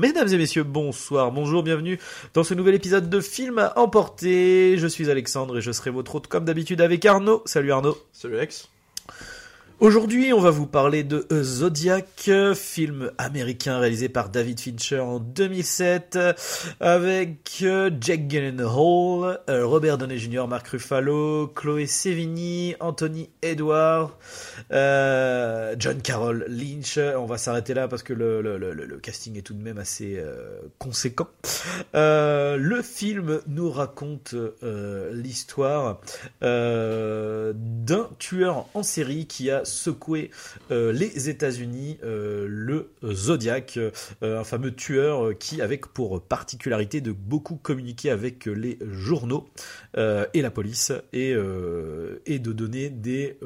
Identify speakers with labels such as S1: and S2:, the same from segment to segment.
S1: Mesdames et messieurs, bonsoir, bonjour, bienvenue dans ce nouvel épisode de Film à emporter. Je suis Alexandre et je serai votre hôte comme d'habitude avec Arnaud. Salut Arnaud.
S2: Salut Alex.
S1: Aujourd'hui, on va vous parler de Zodiac, film américain réalisé par David Fincher en 2007, avec euh, Jack Gyllenhaal, euh, Robert Downey Jr., Mark Ruffalo, Chloé Sevigny, Anthony Edwards, euh, John Carroll Lynch. On va s'arrêter là parce que le, casting est tout de même assez conséquent. Le film nous raconte l'histoire d'un tueur en série qui a secoué euh, les États-Unis, euh, le Zodiac, euh, un fameux tueur qui, avec pour particularité de beaucoup communiquer avec les journaux et la police, et, de donner des,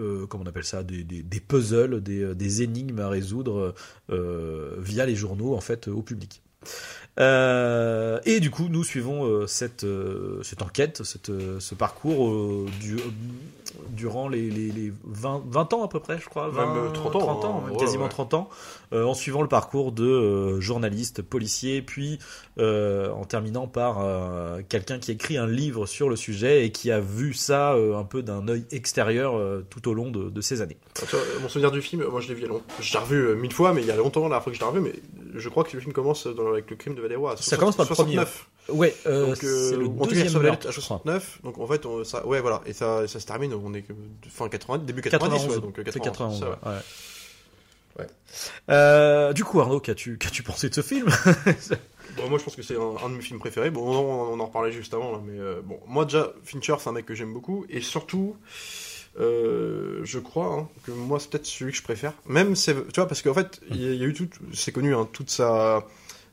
S1: puzzles, des, énigmes à résoudre via les journaux en fait au public. Et du coup, nous suivons cette, enquête, ce parcours du, durant les, les, les 20, 20, ans à peu près, je crois.
S2: 20, même 30 ans.
S1: 30 ans
S2: hein,
S1: même quasiment
S2: ouais.
S1: 30 ans, en suivant le parcours de journalistes, policiers, puis en terminant par quelqu'un qui écrit un livre sur le sujet et qui a vu ça un peu d'un œil extérieur tout au long de, de ces années.
S2: Vois, mon souvenir du film, moi je l'ai vu l'ai revu mille fois, mais il y a longtemps la fois que je l'ai revu, mais je crois que le film commence dans, avec le crime de Valero.
S1: Ça commence par le
S2: 69.
S1: premier. Ouais, euh,
S2: donc, euh,
S1: le deuxième meurtre,
S2: à
S1: je crois.
S2: 69. Donc en fait, on, ça, ouais, voilà, et ça, ça se termine. On est fin 90, début 90,
S1: 91,
S2: ouais, donc euh,
S1: c'est
S2: 91.
S1: 91,
S2: ça,
S1: ouais. ouais.
S2: Ouais.
S1: Euh, du coup, Arnaud, qu'as-tu qu'as-tu pensé de ce film
S2: Bon, moi, je pense que c'est un, un, de mes films préférés. Bon, on, on en reparlait juste avant, là, mais euh, bon, moi déjà, Fincher, c'est un mec que j'aime beaucoup, et surtout, euh, je crois hein, que moi, c'est peut-être celui que je préfère. Même, tu vois, parce qu'en fait, il y, y, a eu tout, c'est connu, hein, toute sa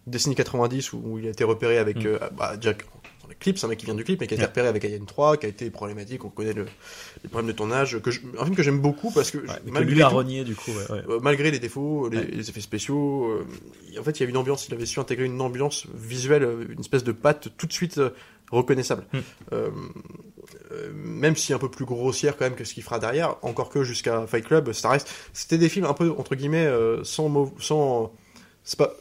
S2: décennie 90 où, où, il a été repéré avec
S1: Mm.
S2: euh, bah, Jack. Dans les clips, c'est un mec qui vient du clip, mais qui a été repéré avec Alien 3, qui a été problématique, on connaît le, les problèmes de tournage, que je, un film que j'aime beaucoup parce que,
S1: ouais,
S2: malgré,
S1: que lui a renié, du coup, ouais, ouais.
S2: euh, malgré les défauts, les, effets spéciaux, euh, en fait, il y a une ambiance, il avait su intégrer une ambiance visuelle, une espèce de patte tout de suite euh, reconnaissable.
S1: Mm.
S2: Euh, même si un peu plus grossière quand même que ce qu'il fera derrière, encore que jusqu'à Fight Club, ça reste. C'était des films un peu entre guillemets sans sans. C'est pas.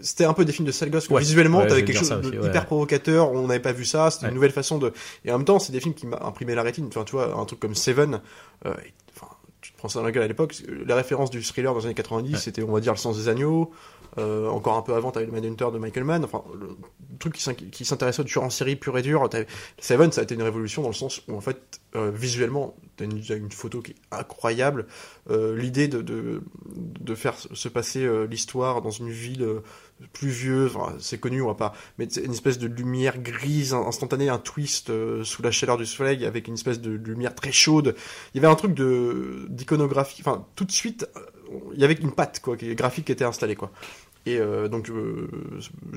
S2: Euh, C'était un peu des films de sale gosse.
S1: Ouais.
S2: Visuellement,
S1: Ouais,
S2: t'avais quelque chose de
S1: aussi, ouais.
S2: hyper provocateur. On n'avait pas vu ça. C'était une nouvelle façon de. Et en même temps, c'est des films qui imprimé la rétine. Enfin, tu vois, un truc comme Seven. euh, enfin, tu te prends ça dans la gueule à l'époque. La référence du thriller dans les années 90,
S1: Ouais.
S2: c'était, on va dire, le sens des agneaux. Euh, encore un peu avant, t'avais le Manhunter de Michael Mann. Enfin, le truc qui s'in- qui s'intéressait au tueur en série pur et dur. Seven, ça a été une révolution dans le sens où, en fait, euh, visuellement, t'as une, une photo qui est incroyable. Euh, L'idée de, de, faire se passer l'histoire dans une ville pluvieuse, enfin, c'est connu, on va pas, mais une espèce de lumière grise in- instantanée, un twist sous la chaleur du soleil avec une espèce de lumière très chaude. Il y avait un truc d'iconographie, enfin, tout de suite, il y avait une patte quoi, graphique qui était installée quoi. Et euh, donc, euh,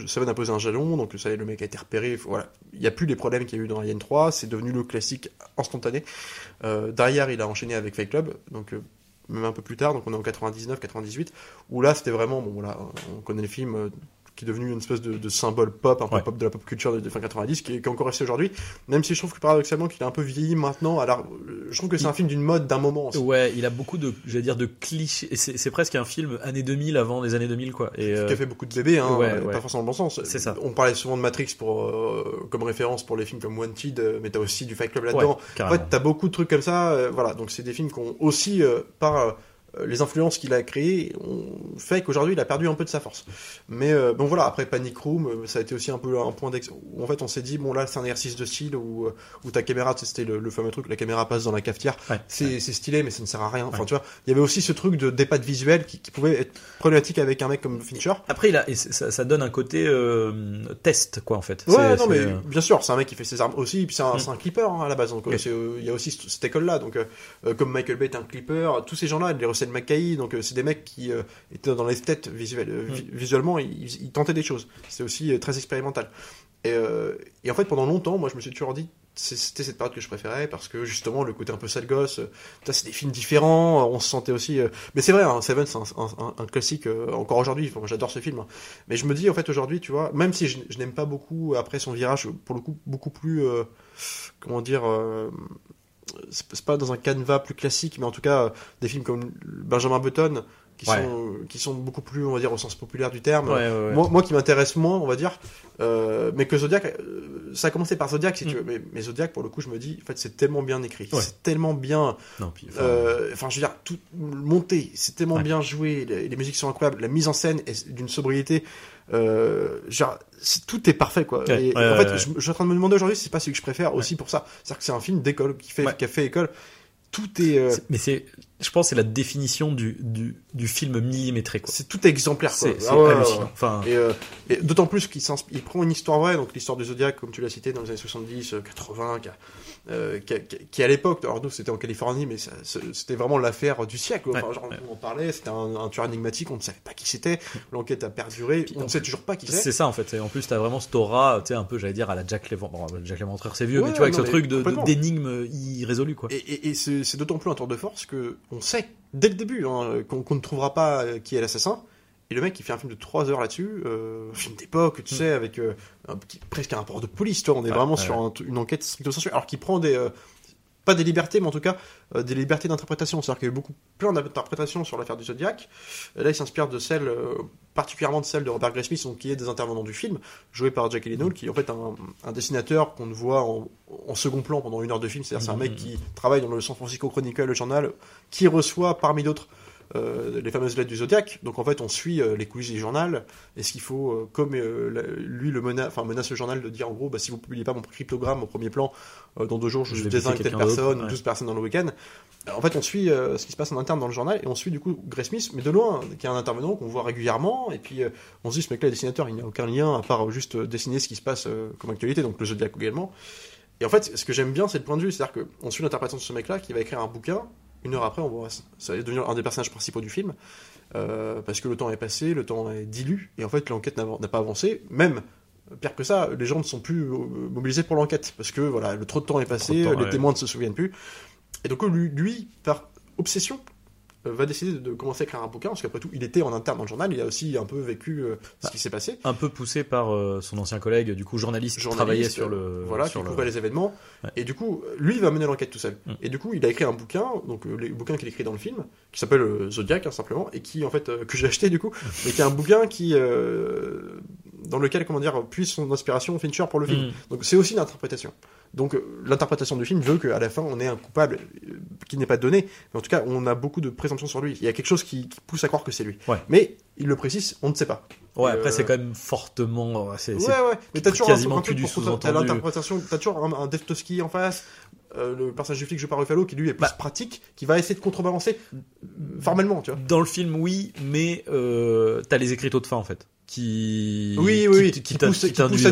S2: Seven a posé un jalon, donc ça le mec a été repéré. Voilà, il n'y a plus les problèmes qu'il y a eu dans Alien 3, c'est devenu le classique instantané. Euh, derrière, il a enchaîné avec Fight Club, donc euh, même un peu plus tard, donc on est en 99, 98, où là, c'était vraiment, bon voilà, on connaît le film. Qui est devenu une espèce de, de symbole pop, un peu
S1: Ouais.
S2: pop de la pop culture des fin 90, qui est, qui est encore resté aujourd'hui. Même si je trouve que paradoxalement qu'il est un peu vieilli maintenant. Alors, je trouve que c'est
S1: Il-
S2: un film d'une mode d'un moment. aussi.
S1: Ouais, il a beaucoup de, j'allais dire, de clichés. C'est presque un film années 2000 avant les années 2000, quoi. Et, euh,
S2: qui a fait beaucoup de bébés, hein,
S1: ouais,
S2: euh,
S1: ouais.
S2: pas forcément dans le bon sens.
S1: C'est ça.
S2: On parlait souvent de Matrix pour, euh, comme référence pour les films comme Wanted, euh, mais t'as aussi du Fight Club là-dedans. en fait, t'as beaucoup de trucs comme ça. euh, voilà, donc c'est des films qui ont aussi, par les influences qu'il a créées, ont fait qu'aujourd'hui il a perdu un peu de sa force. Mais euh, bon voilà, après Panic Room, euh, ça a été aussi un peu un point d'ex. en fait on s'est dit bon là c'est un exercice de style où, euh, où ta caméra, c'était le, le fameux truc, la caméra passe dans la cafetière.
S1: Ouais.
S2: C'est c'est stylé, mais ça ne sert à rien. Enfin
S1: Ouais.
S2: tu vois, il y avait aussi ce truc de d'épates visuelles qui, qui pouvait être problématique avec un mec comme Fincher.
S1: Après, et ça, ça donne un côté euh, test, quoi, en fait.
S2: Ouais, non, mais
S1: euh,
S2: bien sûr, c'est un mec qui fait ses armes aussi, et puis c'est un,
S1: Mm.
S2: c'est un clipper hein, à la base. Donc, euh, euh, il y a aussi cette, école-là. Donc, euh, euh, comme Michael Bay est un clipper, tous ces gens-là, les McKay, donc euh, c'est des mecs qui euh, étaient dans l'esthète visuelle. euh, vi- Visuellement, ils, ils tentaient des choses. C'est aussi très expérimental. Et, et en fait, pendant longtemps, moi, je me suis toujours dit, c'était cette période que je préférais parce que justement, le côté un peu sale gosse, c'est des films différents, on se sentait aussi. Mais c'est vrai, hein, Seven, c'est un, un- un- un classique encore aujourd'hui. Enfin, j'adore ce film. hein. Mais je me dis, en fait, aujourd'hui, tu vois, même si je, je n'aime pas beaucoup après son virage, pour le coup, beaucoup plus, euh, comment dire. euh, c'est pas dans un canevas plus classique, mais en tout cas, euh, des films comme Benjamin Button, qui,
S1: Ouais.
S2: sont, qui sont beaucoup plus, on va dire, au sens populaire du terme.
S1: Ouais, ouais, ouais.
S2: Moi, moi qui m'intéresse moins, on va dire, euh, mais que Zodiac, euh, ça a commencé par Zodiac, si
S1: Mm.
S2: tu veux, mais, mais Zodiac, pour le coup, je me dis, en fait, c'est tellement bien écrit, c'est tellement bien,
S1: Non, puis, enfin,
S2: euh, enfin, je veux dire, tout monté, c'est tellement bien joué, les, les musiques sont incroyables, la mise en scène est d'une sobriété, genre, tout est parfait, quoi. Et, en fait, je, je suis en train de me demander aujourd'hui si c'est pas celui que je préfère aussi pour ça. C'est-à-dire que c'est un film d'école qui fait, qui a fait école. Tout est,
S1: c'est- mais c'est, je pense, que c'est la définition du, du, du film millimétré,
S2: c'est tout exemplaire.
S1: C'est
S2: Ah ouais,
S1: hallucinant.
S2: ouais.
S1: Enfin,
S2: Et, euh, et d'autant plus qu'il il prend une histoire vraie, donc l'histoire du Zodiac, comme tu l'as cité, dans les années 70, euh, 80, qui, a- euh, qui, a- à l'époque, alors nous c'était en Californie, mais c'était vraiment l'affaire du siècle. Enfin, genre, on en parlait, c'était un, un tueur énigmatique, on ne savait pas qui c'était, l'enquête a perduré, on ne sait toujours pas qui c'est.
S1: c'est ça, en fait. Et en plus, t'as vraiment cette aura, tu sais, un peu, j'allais dire, à la Jack Léventreur. Bon, Jack c'est vieux, mais tu vois, avec
S2: non,
S1: ce truc d'énigme irrésolu, quoi.
S2: Et, et- et c'est c'est d'autant plus un tour de force que on sait dès le début hein, qu'on ne trouvera pas euh, qui est l'assassin. Et le mec qui fait un film de 3 heures là-dessus, euh, un film d'époque, tu sais, avec euh, un presque un rapport de police, tu vois, on est
S1: Mm.
S2: Vraiment sur un- une enquête stricto sensu. Alors qu'il prend des. euh, pas des libertés, mais en tout cas des libertés d'interprétation. C'est-à-dire qu'il y a eu beaucoup, plein d'interprétations sur l'affaire du Zodiac. Là, il s'inspire de celle, particulièrement de celle de Robert Graysmith, donc, qui est des intervenants du film, joué par Jack Gyllenhaal, qui est en fait un, un dessinateur qu'on voit en, en second plan pendant une heure de film. C'est-à-dire c'est un mec qui travaille dans le San Francisco Chronicle, le journal, qui reçoit parmi d'autres euh, les fameuses lettres du Zodiac. Donc en fait, on suit euh, les coulisses du journal. Et ce qu'il faut, euh, comme la- lui le menace, enfin menace le journal de dire en gros, bah, si vous publiez pas mon cryptogramme au premier plan, dans deux jours, je,
S1: Je
S2: désigne telle personne,
S1: ouais.
S2: 12 personnes dans le week-end. En fait, on suit ce qui se passe en interne dans le journal et on suit du coup Gray Smith, mais de loin, qui est un intervenant qu'on voit régulièrement. Et puis on se dit, ce mec-là dessinateur, il n'y a aucun lien à part juste dessiner ce qui se passe comme actualité, donc le Zodiac également. Et en fait, ce que j'aime bien, c'est le point de vue, c'est-à-dire qu'on suit l'interprétation de ce mec-là qui va écrire un bouquin. Une heure après, on voit ça va devenir un des personnages principaux du film, euh, parce que le temps est passé, le temps est dilu, et en fait l'enquête n'a pas avancé. Même pire que ça, les gens ne sont plus euh, mobilisés pour l'enquête, parce que voilà, le trop de temps est passé,
S1: temps,
S2: les
S1: ouais.
S2: témoins ne se souviennent plus. Et donc lui, lui, par obsession, va décider de commencer à écrire un bouquin, parce qu'après tout, il était en interne dans le journal, il a aussi un peu vécu euh, ce
S1: Bah,
S2: qui s'est passé.
S1: Un peu poussé par euh, son ancien collègue, du coup, journaliste, qui travaillait sur
S2: euh,
S1: le.
S2: voilà,
S1: sur
S2: qui
S1: le-
S2: couvrait les événements.
S1: Ouais.
S2: Et du coup, lui, il va mener l'enquête tout seul.
S1: Mm.
S2: Et du coup, il a écrit un bouquin, donc euh, le bouquin qu'il écrit dans le film, qui s'appelle euh, Zodiac, hein, simplement, et qui, en fait, euh, que j'ai acheté du coup, mais qui est un bouquin qui, euh, dans lequel, comment dire, puise son inspiration Fincher pour le film.
S1: Mm.
S2: Donc c'est aussi une interprétation. Donc euh, l'interprétation du film veut qu'à la fin on ait un coupable euh, qui n'est pas donné, mais en tout cas on a beaucoup de présomptions sur lui. Il y a quelque chose qui, qui pousse à croire que c'est lui.
S1: Ouais.
S2: Mais il le précise, on ne sait pas.
S1: Ouais,
S2: Euh,
S1: après, c'est quand même fortement. euh,
S2: Ouais, ouais, mais t'as toujours
S1: quasiment
S2: un,
S1: que du sous-entendu.
S2: l'interprétation, t'as toujours un, un Deftowski en face, euh, le personnage du flic joué par Ruffalo qui lui est plus
S1: Bah.
S2: pratique, qui va essayer de contrebalancer euh, formellement, tu vois.
S1: Dans le film, oui, mais euh, t'as les écriteaux de fin, en fait. Qui.
S2: Oui, oui,
S1: Qui,
S2: à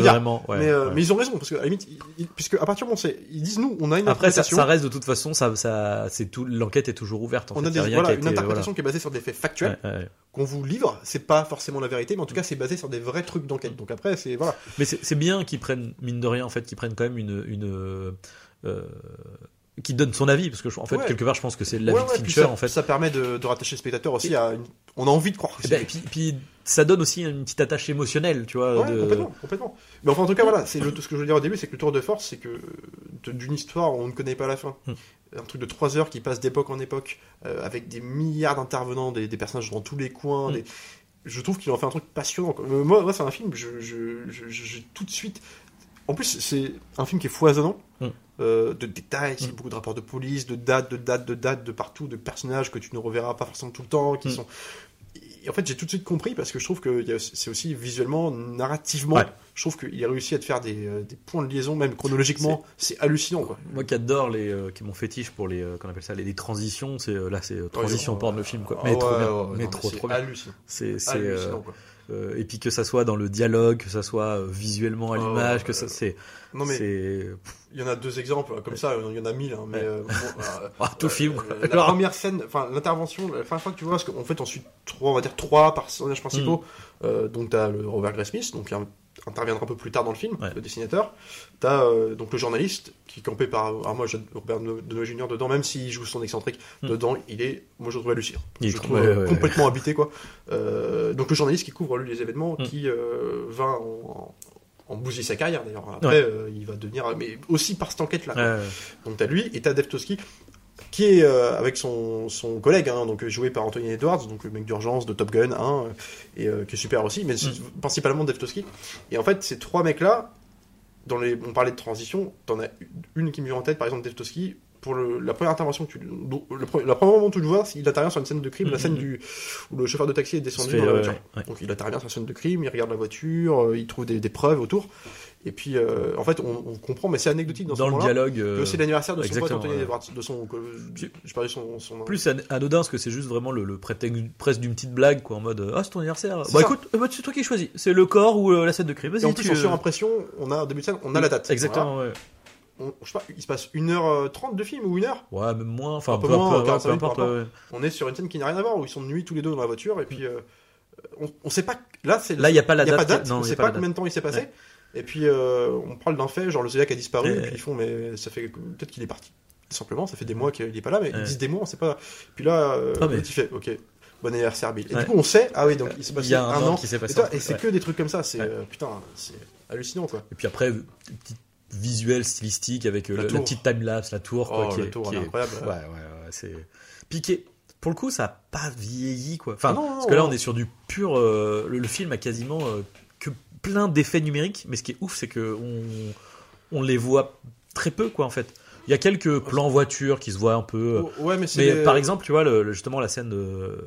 S2: dire.
S1: vraiment. ouais,
S2: mais, euh,
S1: ouais.
S2: mais ils ont raison, parce que à la limite, ils- puisque à partir du moment où ils disent nous, on a une
S1: Après, ça, reste de toute façon, ça, ça, c'est tout. L'enquête est toujours ouverte. En
S2: on
S1: fait.
S2: a
S1: Y a
S2: des,
S1: rien
S2: voilà,
S1: qui a
S2: une
S1: été-
S2: interprétation qui est basée sur des faits factuels.
S1: Ouais,
S2: qu'on vous livre, c'est pas forcément la vérité, mais en tout cas c'est basé sur des vrais trucs d'enquête. Donc après, c'est voilà.
S1: Mais c'est bien qu'ils prennent, mine de rien, en fait, qu'ils prennent quand même une. une euh, qui donne son avis, parce que je- en fait,
S2: Ouais.
S1: quelque part, je pense que c'est l'avis
S2: Ouais, ouais,
S1: de Fincher,
S2: ça,
S1: en fait.
S2: ça permet de, de rattacher le spectateur aussi à une... On a envie de croire
S1: Et, ben, et puis, puis ça donne aussi une petite attache émotionnelle, tu vois.
S2: Ouais,
S1: de-
S2: complètement, complètement. Mais enfin, en tout cas, voilà, c'est ce que je veux dire au début, c'est que le tour de force, c'est que d'une histoire, on ne connaît pas la fin.
S1: Hmm.
S2: Un truc de 3 heures qui passe d'époque en époque, euh, avec des milliards d'intervenants, des, des personnages dans tous les coins.
S1: Hmm.
S2: des- Je trouve qu'il en fait un truc passionnant. Euh, Moi, moi c'est un film, je, je, je- tout de suite. En plus, c'est un film qui est foisonnant.
S1: Hmm.
S2: euh, de détails,
S1: Hmm.
S2: beaucoup de rapports de police, de dates, de dates, de dates, de partout, de personnages que tu ne reverras pas forcément tout le temps, qui
S1: Hmm.
S2: sont et en fait, j'ai tout de suite compris parce que je trouve que c'est aussi visuellement, narrativement,
S1: Ouais.
S2: je trouve qu'il a réussi à te faire des, euh, des points de liaison, même chronologiquement, c'est hallucinant. Quoi.
S1: Moi qui adore les, euh, qui est mon fétiche pour les, euh, qu'on appelle ça, les, les transitions, c'est euh, là c'est euh, transition
S2: Ouais,
S1: porn le film quoi. Mais trop bien, mais
S2: non,
S1: trop
S2: c'est
S1: trop bien.
S2: hallucinant.
S1: C'est c'est
S2: hallucinant quoi.
S1: Euh, et puis que ça soit dans le dialogue, que ça soit euh, visuellement à
S2: Oh,
S1: l'image, que ça
S2: euh,
S1: c'est,
S2: Non mais il y en a deux exemples comme ça, il y en a mille, hein, mais
S1: Ouais.
S2: euh, bon, euh,
S1: Ah, tout
S2: euh,
S1: film.
S2: La première scène, enfin l'intervention, la première fois que tu vois, parce qu'en fait on suit trois, on va dire trois personnages principaux.
S1: Mm.
S2: Donc t'as le Robert Graysmith, donc in- interviendra un peu plus tard dans le film,
S1: Ouais.
S2: le dessinateur. T'as euh, donc le journaliste qui est campé par, alors moi j'ai Robert Downey Jr. dedans, même s'il joue son excentrique
S1: Mm.
S2: dedans, il est, moi je le trouvais lucide.
S1: Il
S2: je le
S1: ouais, ouais,
S2: complètement habité quoi. Euh, donc le journaliste qui couvre lui les événements,
S1: Mm.
S2: qui euh, va en, en bousiller sa carrière d'ailleurs. Après, il va devenir, mais aussi par cette enquête-là. Donc t'as lui et t'as Dave Toschi qui est euh, avec son, son collègue, hein, donc joué par Anthony Edwards, donc le mec d'urgence de Top Gun, hein, et euh, qui est super aussi, mais
S1: Mm.
S2: principalement Dave Toschi. Et en fait, ces trois mecs-là, dans les, on parlait de transition, t'en as une qui me vient en tête, par exemple Dave Toschi, pour le- la première intervention, que tu, le, la première moment où tu le vois, il intervient sur une scène de crime, la
S1: Mhm.
S2: scène du, où le chauffeur de taxi est descendu
S1: fait,
S2: dans la voiture.
S1: ouais.
S2: Donc il intervient sur la scène de crime, il regarde la voiture, euh, il trouve des, des preuves autour. Et puis, euh, en fait, on, on comprend, mais c'est anecdotique dans, ce
S1: Dans le dialogue. euh,
S2: C'est l'anniversaire de son pote
S1: exactement,
S2: Anthony
S1: ouais.
S2: Edwards, de son. Son, son.
S1: Plus an- anodin parce que c'est juste vraiment le, le prétexte presque d'une petite blague quoi en mode euh, ah c'est ton anniversaire bah
S2: ça.
S1: écoute euh, bah, c'est toi qui choisis c'est le corps ou euh, la scène de crime
S2: Et en plus, en surimpression, on a, début de scène, on a la date.
S1: exactement ouais.
S2: On- je sais pas, il se passe 1h30 de film ou 1 heure?
S1: ouais même moins enfin
S2: Un peu
S1: peu,
S2: moins,
S1: peu- ouais,
S2: 45
S1: peu importe
S2: minutes, peu
S1: ouais.
S2: On est sur une scène qui n'a rien à voir, où ils sont de nuit tous les deux dans la voiture, et puis. on, on sait pas. Là, c'est.
S1: là il y a pas la
S2: il y a
S1: date
S2: pas de date,
S1: qui- non
S2: on
S1: y
S2: sait
S1: pas
S2: combien de temps il s'est passé. Et puis, euh, on parle d'un fait, genre le Zodiac a disparu, et puis ils font, mais ça fait. Peut-être qu'il est parti. Simplement, ça fait des mois qu'il est pas là, mais ils disent des mois, on sait pas. Puis là, euh,
S1: Ah, mais-
S2: il fait, ok, bon anniversaire Bill. Et
S1: Ouais.
S2: du coup, on sait, ah oui, donc il s'est
S1: il
S2: passé
S1: y a un,
S2: un
S1: an
S2: an.
S1: qui
S2: Et,
S1: passé
S2: toi, et c'est
S1: ouais.
S2: que des trucs comme ça, c'est
S1: Ouais.
S2: euh, putain, c'est hallucinant quoi.
S1: et puis après petit visuel stylistique avec euh,
S2: La
S1: la, la petite time lapse la tour quoi,
S2: Oh,
S1: qui
S2: la
S1: est,
S2: tour,
S1: qui
S2: est incroyable.
S1: ouais ouais ouais c'est piqué pour le coup ça a pas vieilli quoi enfin
S2: Ah non, non,
S1: parce que là on est sur du pur euh, le, le film a quasiment plein d'effets numériques mais ce qui est ouf c'est que on on les voit très peu quoi en fait il y a quelques plans voitures qui se voient un peu euh,
S2: ouais, mais c'est.
S1: mais par exemple, tu vois, le, le- justement, la scène de, euh,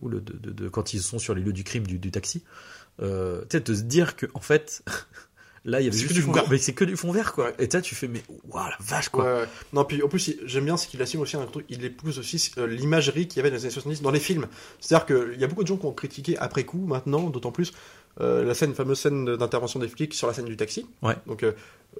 S1: où le, de, de- de- quand ils sont sur les lieux du crime du, du taxi, euh, tu sais, de se dire que, en fait, là, il y avait juste
S2: du fond vert.
S1: Mais c'est que du fond vert, quoi.
S2: Ouais.
S1: Et tu sais, tu fais, mais waouh, la vache,
S2: Ouais,
S1: quoi.
S2: ouais. Non, puis en plus, j'aime bien ce qu'il assume aussi un truc, il épouse aussi euh, l'imagerie qu'il y avait dans les années 70 dans les films. C'est-à-dire qu'il y a beaucoup de gens qui ont critiqué après coup, maintenant, d'autant plus, euh, la scène, fameuse scène d'intervention des flics sur la scène du taxi.
S1: Ouais.
S2: Donc, euh,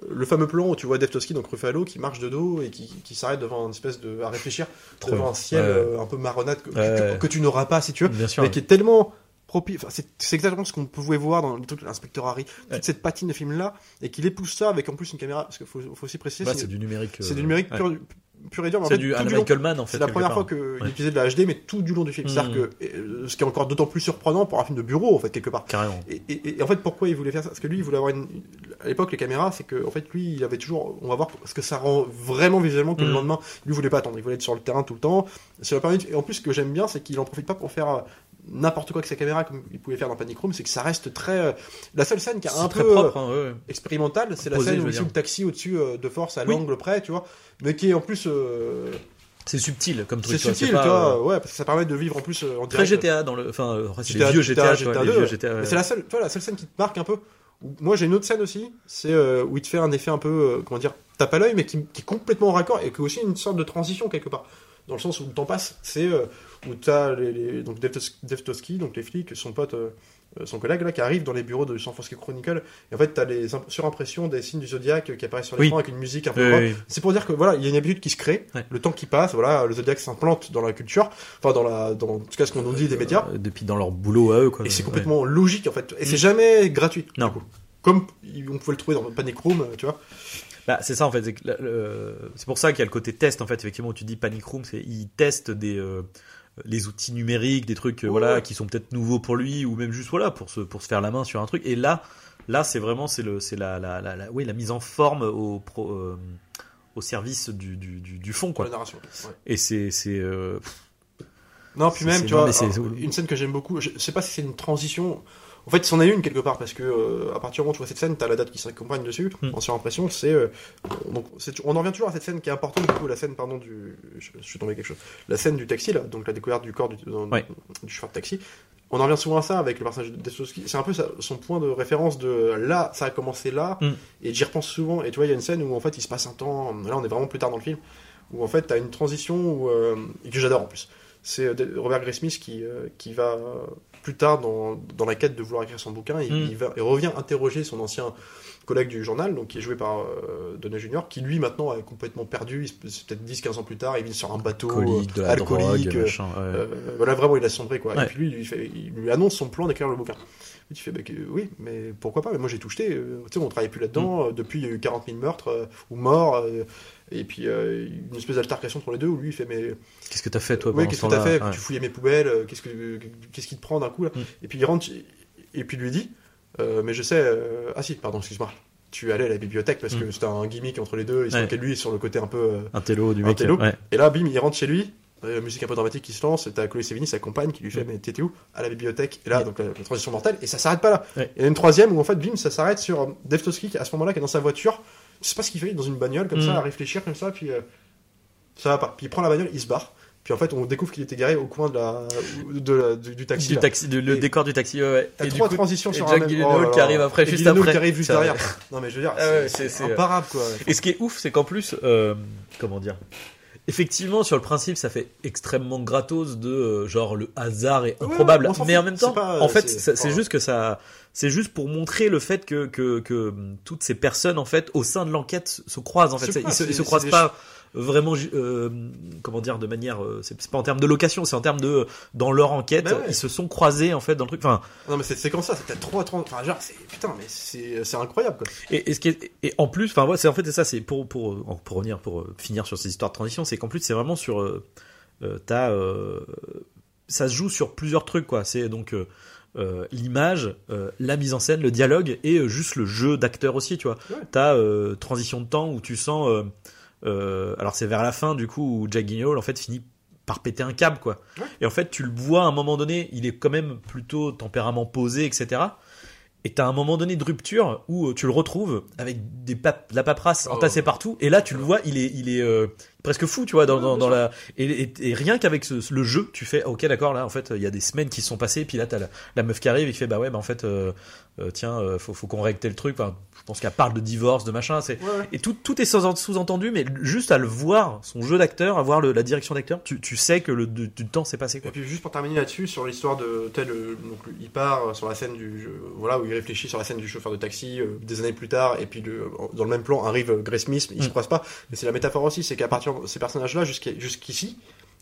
S2: le fameux plan où tu vois Toschi, donc Ruffalo, qui marche de dos et qui, qui s'arrête devant une espèce de. à réfléchir,
S1: Trop
S2: devant
S1: bien.
S2: un ciel euh, un peu marronnade que, que-
S1: Ouais.
S2: que tu n'auras pas si tu veux.
S1: Bien sûr.
S2: mais qui est tellement propice. Enfin, c'est exactement ce qu'on pouvait voir dans le truc l'inspecteur Harry, toute
S1: Ouais.
S2: cette patine de film là, et qu'il épouse ça avec en plus une caméra. Parce qu'il faut, faut aussi préciser,
S1: Bah,
S2: c'est
S1: du numérique.
S2: c'est du numérique pur, pur et dur.
S1: C'est du Michael Mann, en fait.
S2: c'est la première
S1: part.
S2: fois qu'il
S1: Ouais.
S2: utilisait de la HD, mais tout du long du film. C'est-à-dire que, euh, ce qui est encore d'autant plus surprenant pour un film de bureau, en fait, quelque part.
S1: Carrément.
S2: Et, et- et en fait, pourquoi il voulait faire ça? Parce que lui, il voulait avoir une. À l'époque, les caméras, c'est que, en fait, lui, il avait toujours. On va voir ce que ça rend vraiment visuellement que le
S1: Mm.
S2: lendemain. Lui, il voulait pas attendre. Il voulait être sur le terrain tout le temps. Ça lui a permis Et en plus, ce que j'aime bien, c'est qu'il en profite pas pour faire euh, n'importe quoi avec sa caméra, comme il pouvait faire dans Panic Room. C'est que ça reste très. euh, La seule scène qui est un
S1: très
S2: peu. euh,
S1: propre, hein, ouais,
S2: expérimentale, c'est la scène où il le taxi au-dessus euh, de force à
S1: Oui.
S2: l'angle près, tu vois, mais qui est en plus euh,
S1: C'est subtil comme truc.
S2: c'est subtil, tu vois,
S1: euh,
S2: ouais, parce que ça permet de vivre en plus en
S1: Très
S2: direct.
S1: GTA dans le. Enfin, c'est
S2: GTA,
S1: les vieux GTA,
S2: GTA,
S1: tu vois, les
S2: 2,
S1: vieux
S2: ouais.
S1: GTA.
S2: Mais
S1: ouais.
S2: C'est la seule, tu vois, la seule scène qui te marque un peu. Moi, j'ai une autre scène aussi, c'est euh, où il te fait un effet un peu, euh, comment dire, tape à l'œil, mais qui, qui est complètement en raccord et qui est aussi une sorte de transition quelque part. Dans le sens où le temps passe, c'est euh, où t'as les, les, donc Toschi, donc les flics, son pote, euh, euh, son collègue là, qui arrive dans les bureaux de San Francisco Chronicle, et en fait t'as les imp- surimpressions des signes du zodiaque euh, qui apparaissent sur
S1: Oui.
S2: l'écran avec une musique un peu
S1: Oui, oui.
S2: C'est pour dire que voilà, il y a une habitude qui se crée,
S1: Ouais.
S2: le temps qui passe, voilà, le zodiaque s'implante dans la culture, enfin dans la, dans en tout cas ce qu'on nous dit des médias.
S1: Euh, Depuis dans leur boulot à eux, quoi.
S2: Et c'est
S1: Ouais.
S2: complètement logique en fait. Et c'est
S1: Mm.
S2: jamais gratuit. du
S1: Non.
S2: coup. Comme on pouvait le trouver dans Panic Room, tu vois.
S1: Bah, c'est ça en fait. c'est pour ça qu'il y a le côté test en fait. Effectivement, où tu dis Panic Room, c'est ils testent des euh, les outils numériques, des trucs euh,
S2: Ouais.
S1: voilà qui sont peut-être nouveaux pour lui ou même juste voilà pour se pour se faire la main sur un truc. Et là, là c'est vraiment c'est le c'est la, la, la, la- oui la mise en forme au pro, euh, au service du, du, du, du fond quoi.
S2: la narration. Ouais.
S1: Et c'est c'est euh,
S2: Non, puis même, tu vois, alors, une scène que j'aime beaucoup, je sais pas si c'est une transition. En fait, c'en est une quelque part, parce que euh, à partir du moment où tu vois cette scène, t'as la date qui s'accompagne dessus,
S1: Hmm.
S2: en surimpression, c'est. euh, donc, c'est- on en revient toujours à cette scène qui est importante, du coup, la scène, pardon, du. Je, je suis tombé quelque chose. La scène du taxi, là, donc la découverte du corps du, dans-
S1: Ouais.
S2: du chauffeur de taxi. On en revient souvent à ça avec le personnage de. C'est un peu sa- son point de référence de là, ça a commencé là,
S1: Hmm.
S2: et j'y repense souvent. Et tu vois, il y a une scène où en fait il se passe un temps. Là, on est vraiment plus tard dans le film, où en fait t'as une transition où, euh, et que j'adore en plus. C'est euh, Robert Graysmith qui, euh, qui va euh, plus tard dans, dans la quête de vouloir écrire son bouquin, il,
S1: Mm.
S2: il va, il revient interroger son ancien collègue du journal, donc qui est joué par euh, Donner Junior, qui lui maintenant est complètement perdu, c'est peut-être 10-15 ans plus tard, il vit sur un bateau
S1: Alcoolique, de
S2: euh,
S1: la
S2: alcoolique,
S1: drogue,
S2: euh,
S1: machin. ouais.
S2: euh, voilà, vraiment, il a sombré, quoi.
S1: Ouais.
S2: Et puis lui, il lui, fait- il lui annonce son plan d'écrire le bouquin. Et tu fais, bah, oui, mais pourquoi pas Mais moi, j'ai tout jeté. tu sais, on travaille plus là-dedans. euh, Depuis, il y a eu 40 000 meurtres ou morts. Et puis, euh, une espèce d'altercation entre les deux où lui, il fait, mais
S1: Qu'est-ce que t'as fait, toi pendant
S2: qu'est-ce
S1: ce
S2: que t'as fait
S1: Ouais.
S2: Tu fouillais mes poubelles euh, Qu'est-ce que qu'est-ce qui te prend d'un coup là
S1: Mm.
S2: Et puis il rentre et puis lui dit euh, mais je sais euh, ah si pardon excuse-moi tu allais à la bibliothèque parce que
S1: Mm.
S2: c'était un gimmick entre les deux se
S1: Ouais.
S2: lui sur le côté un peu
S1: Un télo du
S2: Un
S1: mec.
S2: télo.
S1: ouais.
S2: et là bim il rentre chez lui musique un peu dramatique qui se lance et t'as Chloé Sevigny sa compagne qui lui fait
S1: Mm.
S2: mais t'étais où à la bibliothèque et là
S1: Ouais.
S2: donc la, la transition mortelle et ça s'arrête pas là
S1: Ouais.
S2: il y a une troisième où en fait bim ça s'arrête sur euh, Dave Toski à ce moment-là qui est dans sa voiture sais pas ce qu'il fait dans une bagnole comme
S1: Mm.
S2: ça à réfléchir comme ça puis euh, ça va pas puis il prend la bagnole il se barre puis en fait on découvre qu'il était garé au coin de la, de la- du, du taxi
S1: Du taxi, de- le
S2: Et-
S1: décor du taxi, ouais, ouais.
S2: T'as trois
S1: coup,
S2: transitions
S1: et
S2: sur
S1: Jack
S2: un même... Oh
S1: qui arrive après,
S2: Et
S1: juste
S2: Gyllenhaal
S1: après.
S2: qui arrive juste derrière. Non mais je veux dire,
S1: Ah ouais,
S2: c'est- imparable quoi.
S1: Et ce qui est ouf, c'est qu'en plus, euh, comment dire? Effectivement, sur le principe, ça fait extrêmement gratos de euh, genre le hasard est
S2: Ouais,
S1: improbable. mais en même temps,
S2: pas,
S1: en fait,
S2: c'est-
S1: juste que ça, c'est juste pour montrer le fait que, que, que hum, toutes ces personnes, en fait, au sein de l'enquête, se croisent. En fait, ils se, ils se croisent
S2: des
S1: pas vraiment, euh, comment dire, de manière, euh, c'est pas en termes de location, c'est en termes de dans leur enquête,
S2: Bah ouais.
S1: ils se sont croisés en fait dans le truc. Enfin,
S2: Non mais c'est c'est comme ça, c'est peut-être trois, trois... Enfin genre, c'est... Putain mais c'est incroyable quoi.
S1: Et, et ce qui est, et en plus, enfin, ouais, c'est en fait c'est ça, c'est pour pour euh, pour revenir pour finir sur ces histoires de transition, c'est qu'en plus c'est vraiment sur, euh, t'as, euh, ça se joue sur plusieurs trucs quoi. C'est donc euh, l'image, euh, la mise en scène, le dialogue et euh, juste le jeu d'acteur aussi, tu vois.
S2: Ouais.
S1: T'as transition de temps où tu sens, euh, alors c'est vers la fin du coup où Jack Gyllenhaal en fait finit par péter un câble quoi.
S2: Ouais.
S1: Et en fait tu le vois à un moment donné, il est quand même plutôt tempérament posé, etc. Et t'as un moment donné de rupture où euh, tu le retrouves avec des pap- de la paperasse
S2: Oh.
S1: entassée partout. Et là, tu le vois, il est, il est euh, presque fou, tu vois, dans, dans, la. Et, et- et rien qu'avec ce- le jeu, tu fais, ok, d'accord, là, en fait, il y a des semaines qui se sont passées. Puis là, t'as la, la meuf qui arrive et qui fait, bah ouais, bah en fait, euh, euh, tiens, euh, faut, faut qu'on règle tel truc. Enfin, je pense qu'elle parle de divorce, de machin. C'est
S2: Ouais, ouais.
S1: et tout, tout est sous- sous-entendu, mais juste à le voir, son jeu d'acteur, à voir le- la direction d'acteur, tu, tu sais que le du, du temps s'est passé.
S2: Et puis juste pour terminer là-dessus, sur l'histoire de tel, donc il part euh, sur la scène du, voilà, où il réfléchit sur la scène du chauffeur de taxi des années plus tard, et puis le- dans le même plan arrive Grace Smith, ils se
S1: Mm.
S2: croisent pas. Mais c'est la métaphore aussi, c'est qu'à partir ces personnages-là, jusqu'ici,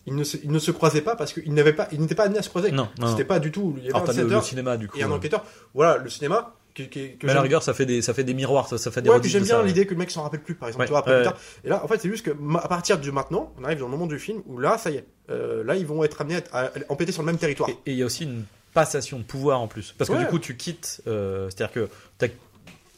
S2: ils ne, se, ils ne se croisaient pas parce qu'ils n'avaient pas, ils n'étaient pas amenés à se croiser.
S1: Non, non.
S2: C'était pas du tout. Il y avait
S1: Alors
S2: un
S1: t'as le, le cinéma du coup.
S2: et un
S1: euh.
S2: enquêteur. Voilà, le cinéma. Que
S1: Mais à la rigueur, ça fait des, ça fait des miroirs, ça, ça fait des
S2: Ouais,
S1: rediffs
S2: puis j'aime bien l'idée que le mec s'en rappelle plus, par exemple,
S1: Ouais,
S2: tu vois, après
S1: ouais.
S2: plus tard. Et là, en fait, c'est juste que à partir de maintenant, on arrive dans le moment du film où là, ça y est, euh, là, ils vont être amenés à, empêter sur le même territoire.
S1: Et il y a aussi une passation de pouvoir en plus. Parce que du coup, tu quittes. euh, C'est-à-dire que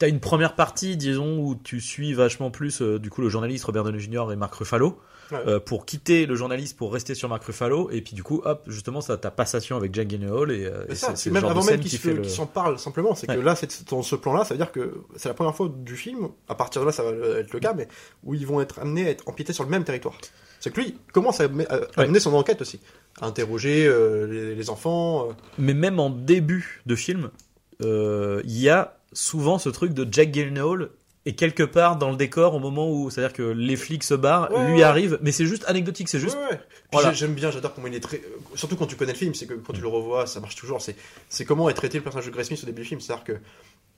S1: t'as as une première partie, disons, où tu suis vachement plus euh, du coup le journaliste Robert Downey Jr. et Mark Ruffalo.
S2: Ouais.
S1: euh, pour quitter le journaliste pour rester sur Mark Ruffalo et puis du coup hop justement ça ta passation avec Jack Gyllenhaal et, euh, et c'est-
S2: même
S1: genre
S2: avant même
S1: scène
S2: qu'ils
S1: qui
S2: se-
S1: fait le
S2: qu'ils s'en parlent simplement, c'est que là, c'est dans ce plan-là, ça veut dire que c'est la première fois du film, à partir de là, ça va être le cas, mais où ils vont être amenés à être empiétés sur le même territoire. C'est que lui il commence à, à- à
S1: Ouais.
S2: mener son enquête aussi, à interroger euh, les, les enfants.
S1: mais même en début de film il y a souvent ce truc de Jack Gyllenhaal et quelque part dans le décor au moment où c'est à dire que les flics se barrent
S2: Ouais,
S1: lui
S2: ouais.
S1: arrive mais c'est juste anecdotique c'est juste
S2: Ouais,
S1: Voilà.
S2: J'aime bien, j'adore comment il est très. Surtout quand tu connais le film, c'est que quand tu le revois, ça marche toujours. C'est c'est comment est traité le personnage de Grace Smith au début du film. C'est-à-dire que,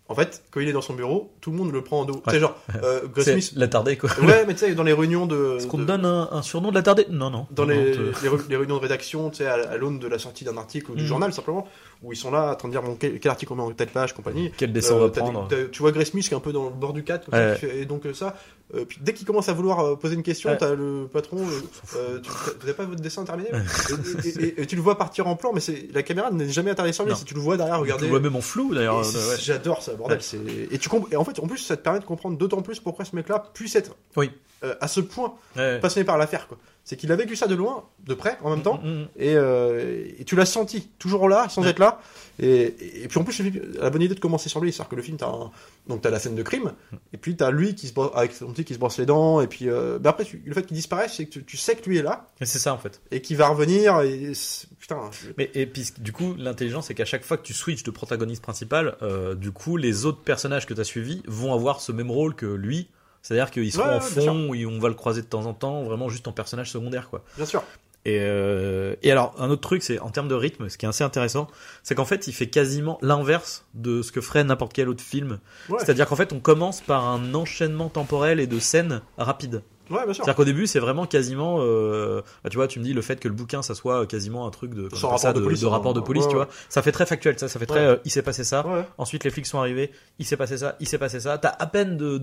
S2: en fait, quand il est dans son bureau, tout le monde le prend en dos. Sais, genre, euh,
S1: c'est
S2: Smith.
S1: l'attardé quoi
S2: Ouais, mais tu sais, dans les réunions de.
S1: est-ce qu'on me
S2: de-
S1: donne un, un surnom de l'attardé? Non non
S2: dans
S1: Non,
S2: les,
S1: non, te-
S2: les re- les réunions de rédaction, tu sais, à, à l'aune de la sortie d'un article ou du
S1: Mhm.
S2: journal simplement, où ils sont là en train de dire bon, quel, quel article on met en telle page, compagnie.
S1: quel dessin on va
S2: Euh, des-
S1: prendre
S2: tu vois Grace Smith qui est un peu dans le bord du cadre, comme ça,
S1: Ouais.
S2: qui fait- et donc euh, ça, euh, puis dès qu'il commence à vouloir euh, poser une question,
S1: Ouais.
S2: t'as le patron, euh, euh, tu vous n'avez pas votre dessin terminé? Et, et- et- et tu le vois partir en plan, mais c'est la caméra n'est jamais attardée sur lui, si tu le vois derrière,
S1: tu
S2: regarder.
S1: le vois même en flou d'ailleurs ouais.
S2: J'adore ça, bordel.
S1: Ouais.
S2: Et, tu et en fait, en plus, ça te permet de comprendre d'autant plus pourquoi ce mec-là puisse être
S1: Oui.
S2: euh, à ce point passionné par l'affaire. quoi. C'est qu'il a vécu ça de loin, de près, en même temps,
S1: Mm, mm,
S2: et, euh, et tu l'as senti, toujours là, sans
S1: Ouais.
S2: être là. Et, et, puis en plus, la bonne idée de commencer sur lui. C'est-à-dire que le film, t'as un- donc t'as la scène de crime, et puis t'as lui qui se brosse, avec son petit qui se brosse les dents, et puis euh, ben après, tu- le fait qu'il disparaisse, c'est que tu, tu sais que lui est là,
S1: mm. c'est ça en fait
S2: et qu'il va revenir, et putain. je-
S1: Mais et puis du coup, l'intelligence, c'est qu'à chaque fois que tu switches de protagoniste principal, euh, du coup, les autres personnages que tu as suivis vont avoir ce même rôle que lui. C'est-à-dire qu'ils seront
S2: Ouais,
S1: en fond, et on va le croiser de temps en temps, vraiment juste en personnage secondaire, quoi.
S2: Bien sûr.
S1: Et, euh, et alors, un autre truc, c'est en termes de rythme, ce qui est assez intéressant, c'est qu'en fait, il fait quasiment l'inverse de ce que ferait n'importe quel autre film.
S2: Ouais.
S1: C'est-à-dire qu'en fait, on commence par un enchaînement temporel et de scènes rapides.
S2: Ouais, bien sûr.
S1: C'est-à-dire qu'au début, c'est vraiment quasiment. Euh, bah, tu vois, tu me dis le fait que le bouquin, ça soit quasiment un truc de, comme ça,
S2: rapport de police,
S1: de
S2: hein.
S1: rapport de police,
S2: Ouais,
S1: tu vois. Ça fait très factuel, ça. Ça fait très. Euh, il s'est passé ça.
S2: Ouais.
S1: Ensuite, les flics sont arrivés. Il s'est passé ça. Il s'est passé ça. T'as à peine de.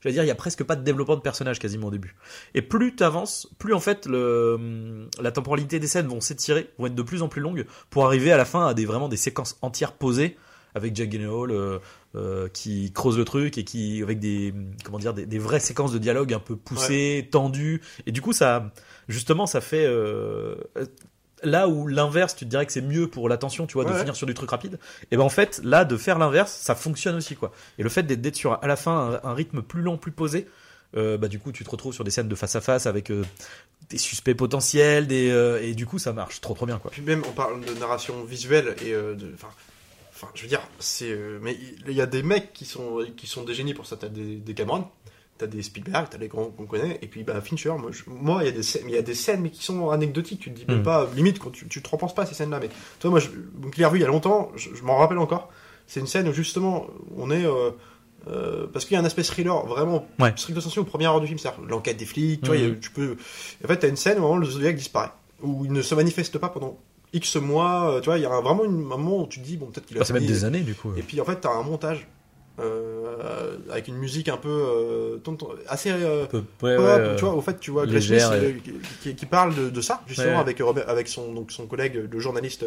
S1: Je veux dire, il y a presque pas de développement de personnage quasiment au début. Et plus t'avances, plus en fait le, la temporalité des scènes vont s'étirer, vont être de plus en plus longues, pour arriver à la fin à des vraiment des séquences entières posées avec Jack Gyllenhaal euh, euh, qui creuse le truc et qui avec des comment dire des, des vraies séquences de dialogue un peu poussées, tendues. Et du coup, ça justement, ça fait euh, là où l'inverse, tu te dirais que c'est mieux pour l'attention, tu vois, de
S2: Ouais.
S1: finir sur du truc rapide. Et ben en fait, là, de faire l'inverse, ça fonctionne aussi, quoi. Et le fait d'être sur à la fin un, un rythme plus lent, plus posé, euh, bah du coup, tu te retrouves sur des scènes de face à face avec euh, des suspects potentiels, des euh, et du coup, ça marche trop trop bien, quoi.
S2: Puis même, on parle de narration visuelle et de. Enfin, enfin, je veux dire, c'est. mais il y a des mecs qui sont, qui sont des génies pour ça. T'as des, des Cameron, t'as des Spielberg, t'as les grands qu'on connaît, et puis bah, Fincher, moi, je- moi, il y a des scènes, il y a des scènes mais qui sont anecdotiques. Tu te dis même
S1: Mm.
S2: pas, limite, quand tu, tu te repenses pas à ces scènes-là. Mais toi, moi, je, je l'ai revu il y a longtemps, je, je m'en rappelle encore. C'est une scène où justement, on est. euh, euh, parce qu'il y a un aspect thriller vraiment
S1: Ouais.
S2: stricto sensu au premier heure du film, c'est-à-dire l'enquête des flics, tu vois, a-
S1: Mhm.
S2: tu peux. En fait, t'as une scène où vraiment, le Zodiac disparaît, où il ne se manifeste pas pendant X mois, euh, tu vois, il y a vraiment une- un moment où tu te dis, bon, peut-être qu'il a
S1: Bah, c'est même des années, du coup.
S2: Et puis en fait, t'as un montage euh, avec une musique un peu euh, assez euh,
S1: peu, ouais,
S2: pop,
S1: ouais,
S2: tu vois. Au fait, tu vois
S1: légère,
S2: Smith, qui, parle de, de ça justement avec Robert- avec son donc son collègue, le journaliste.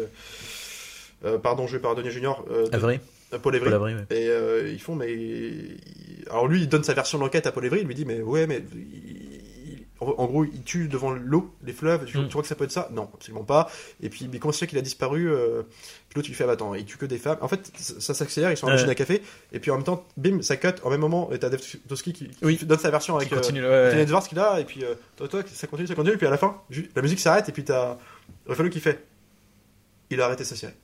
S2: pardon, je vais pardonner Junior. de-
S1: Avery,
S2: Paul Avery.
S1: Paul Avery.
S2: Et ils font, mais. Alors lui, il donne sa version de l'enquête à Paul Avery, il lui dit, mais ouais, mais. il- En gros, il tue devant l'eau, les fleuves, tu,
S1: Mm.
S2: tu crois que ça peut être ça? Non, absolument pas. Et puis, mais comment c'est qu'il a disparu euh, Puis l'autre, il fait, ah, bah, attends, il tue que des femmes. En fait, ça, ça s'accélère, ils sont en machine à café, et puis en même temps, bim, ça cut, en même moment, et t'as Dev Toski qui, qui
S1: Oui.
S2: donne sa version avec. Euh,
S1: continue, ouais,
S2: Edwards qui là, et puis euh, toi, toi, ça continue, ça continue, et puis à la fin, la musique s'arrête, et puis t'as Ruffalo qui fait Il a arrêté sa série.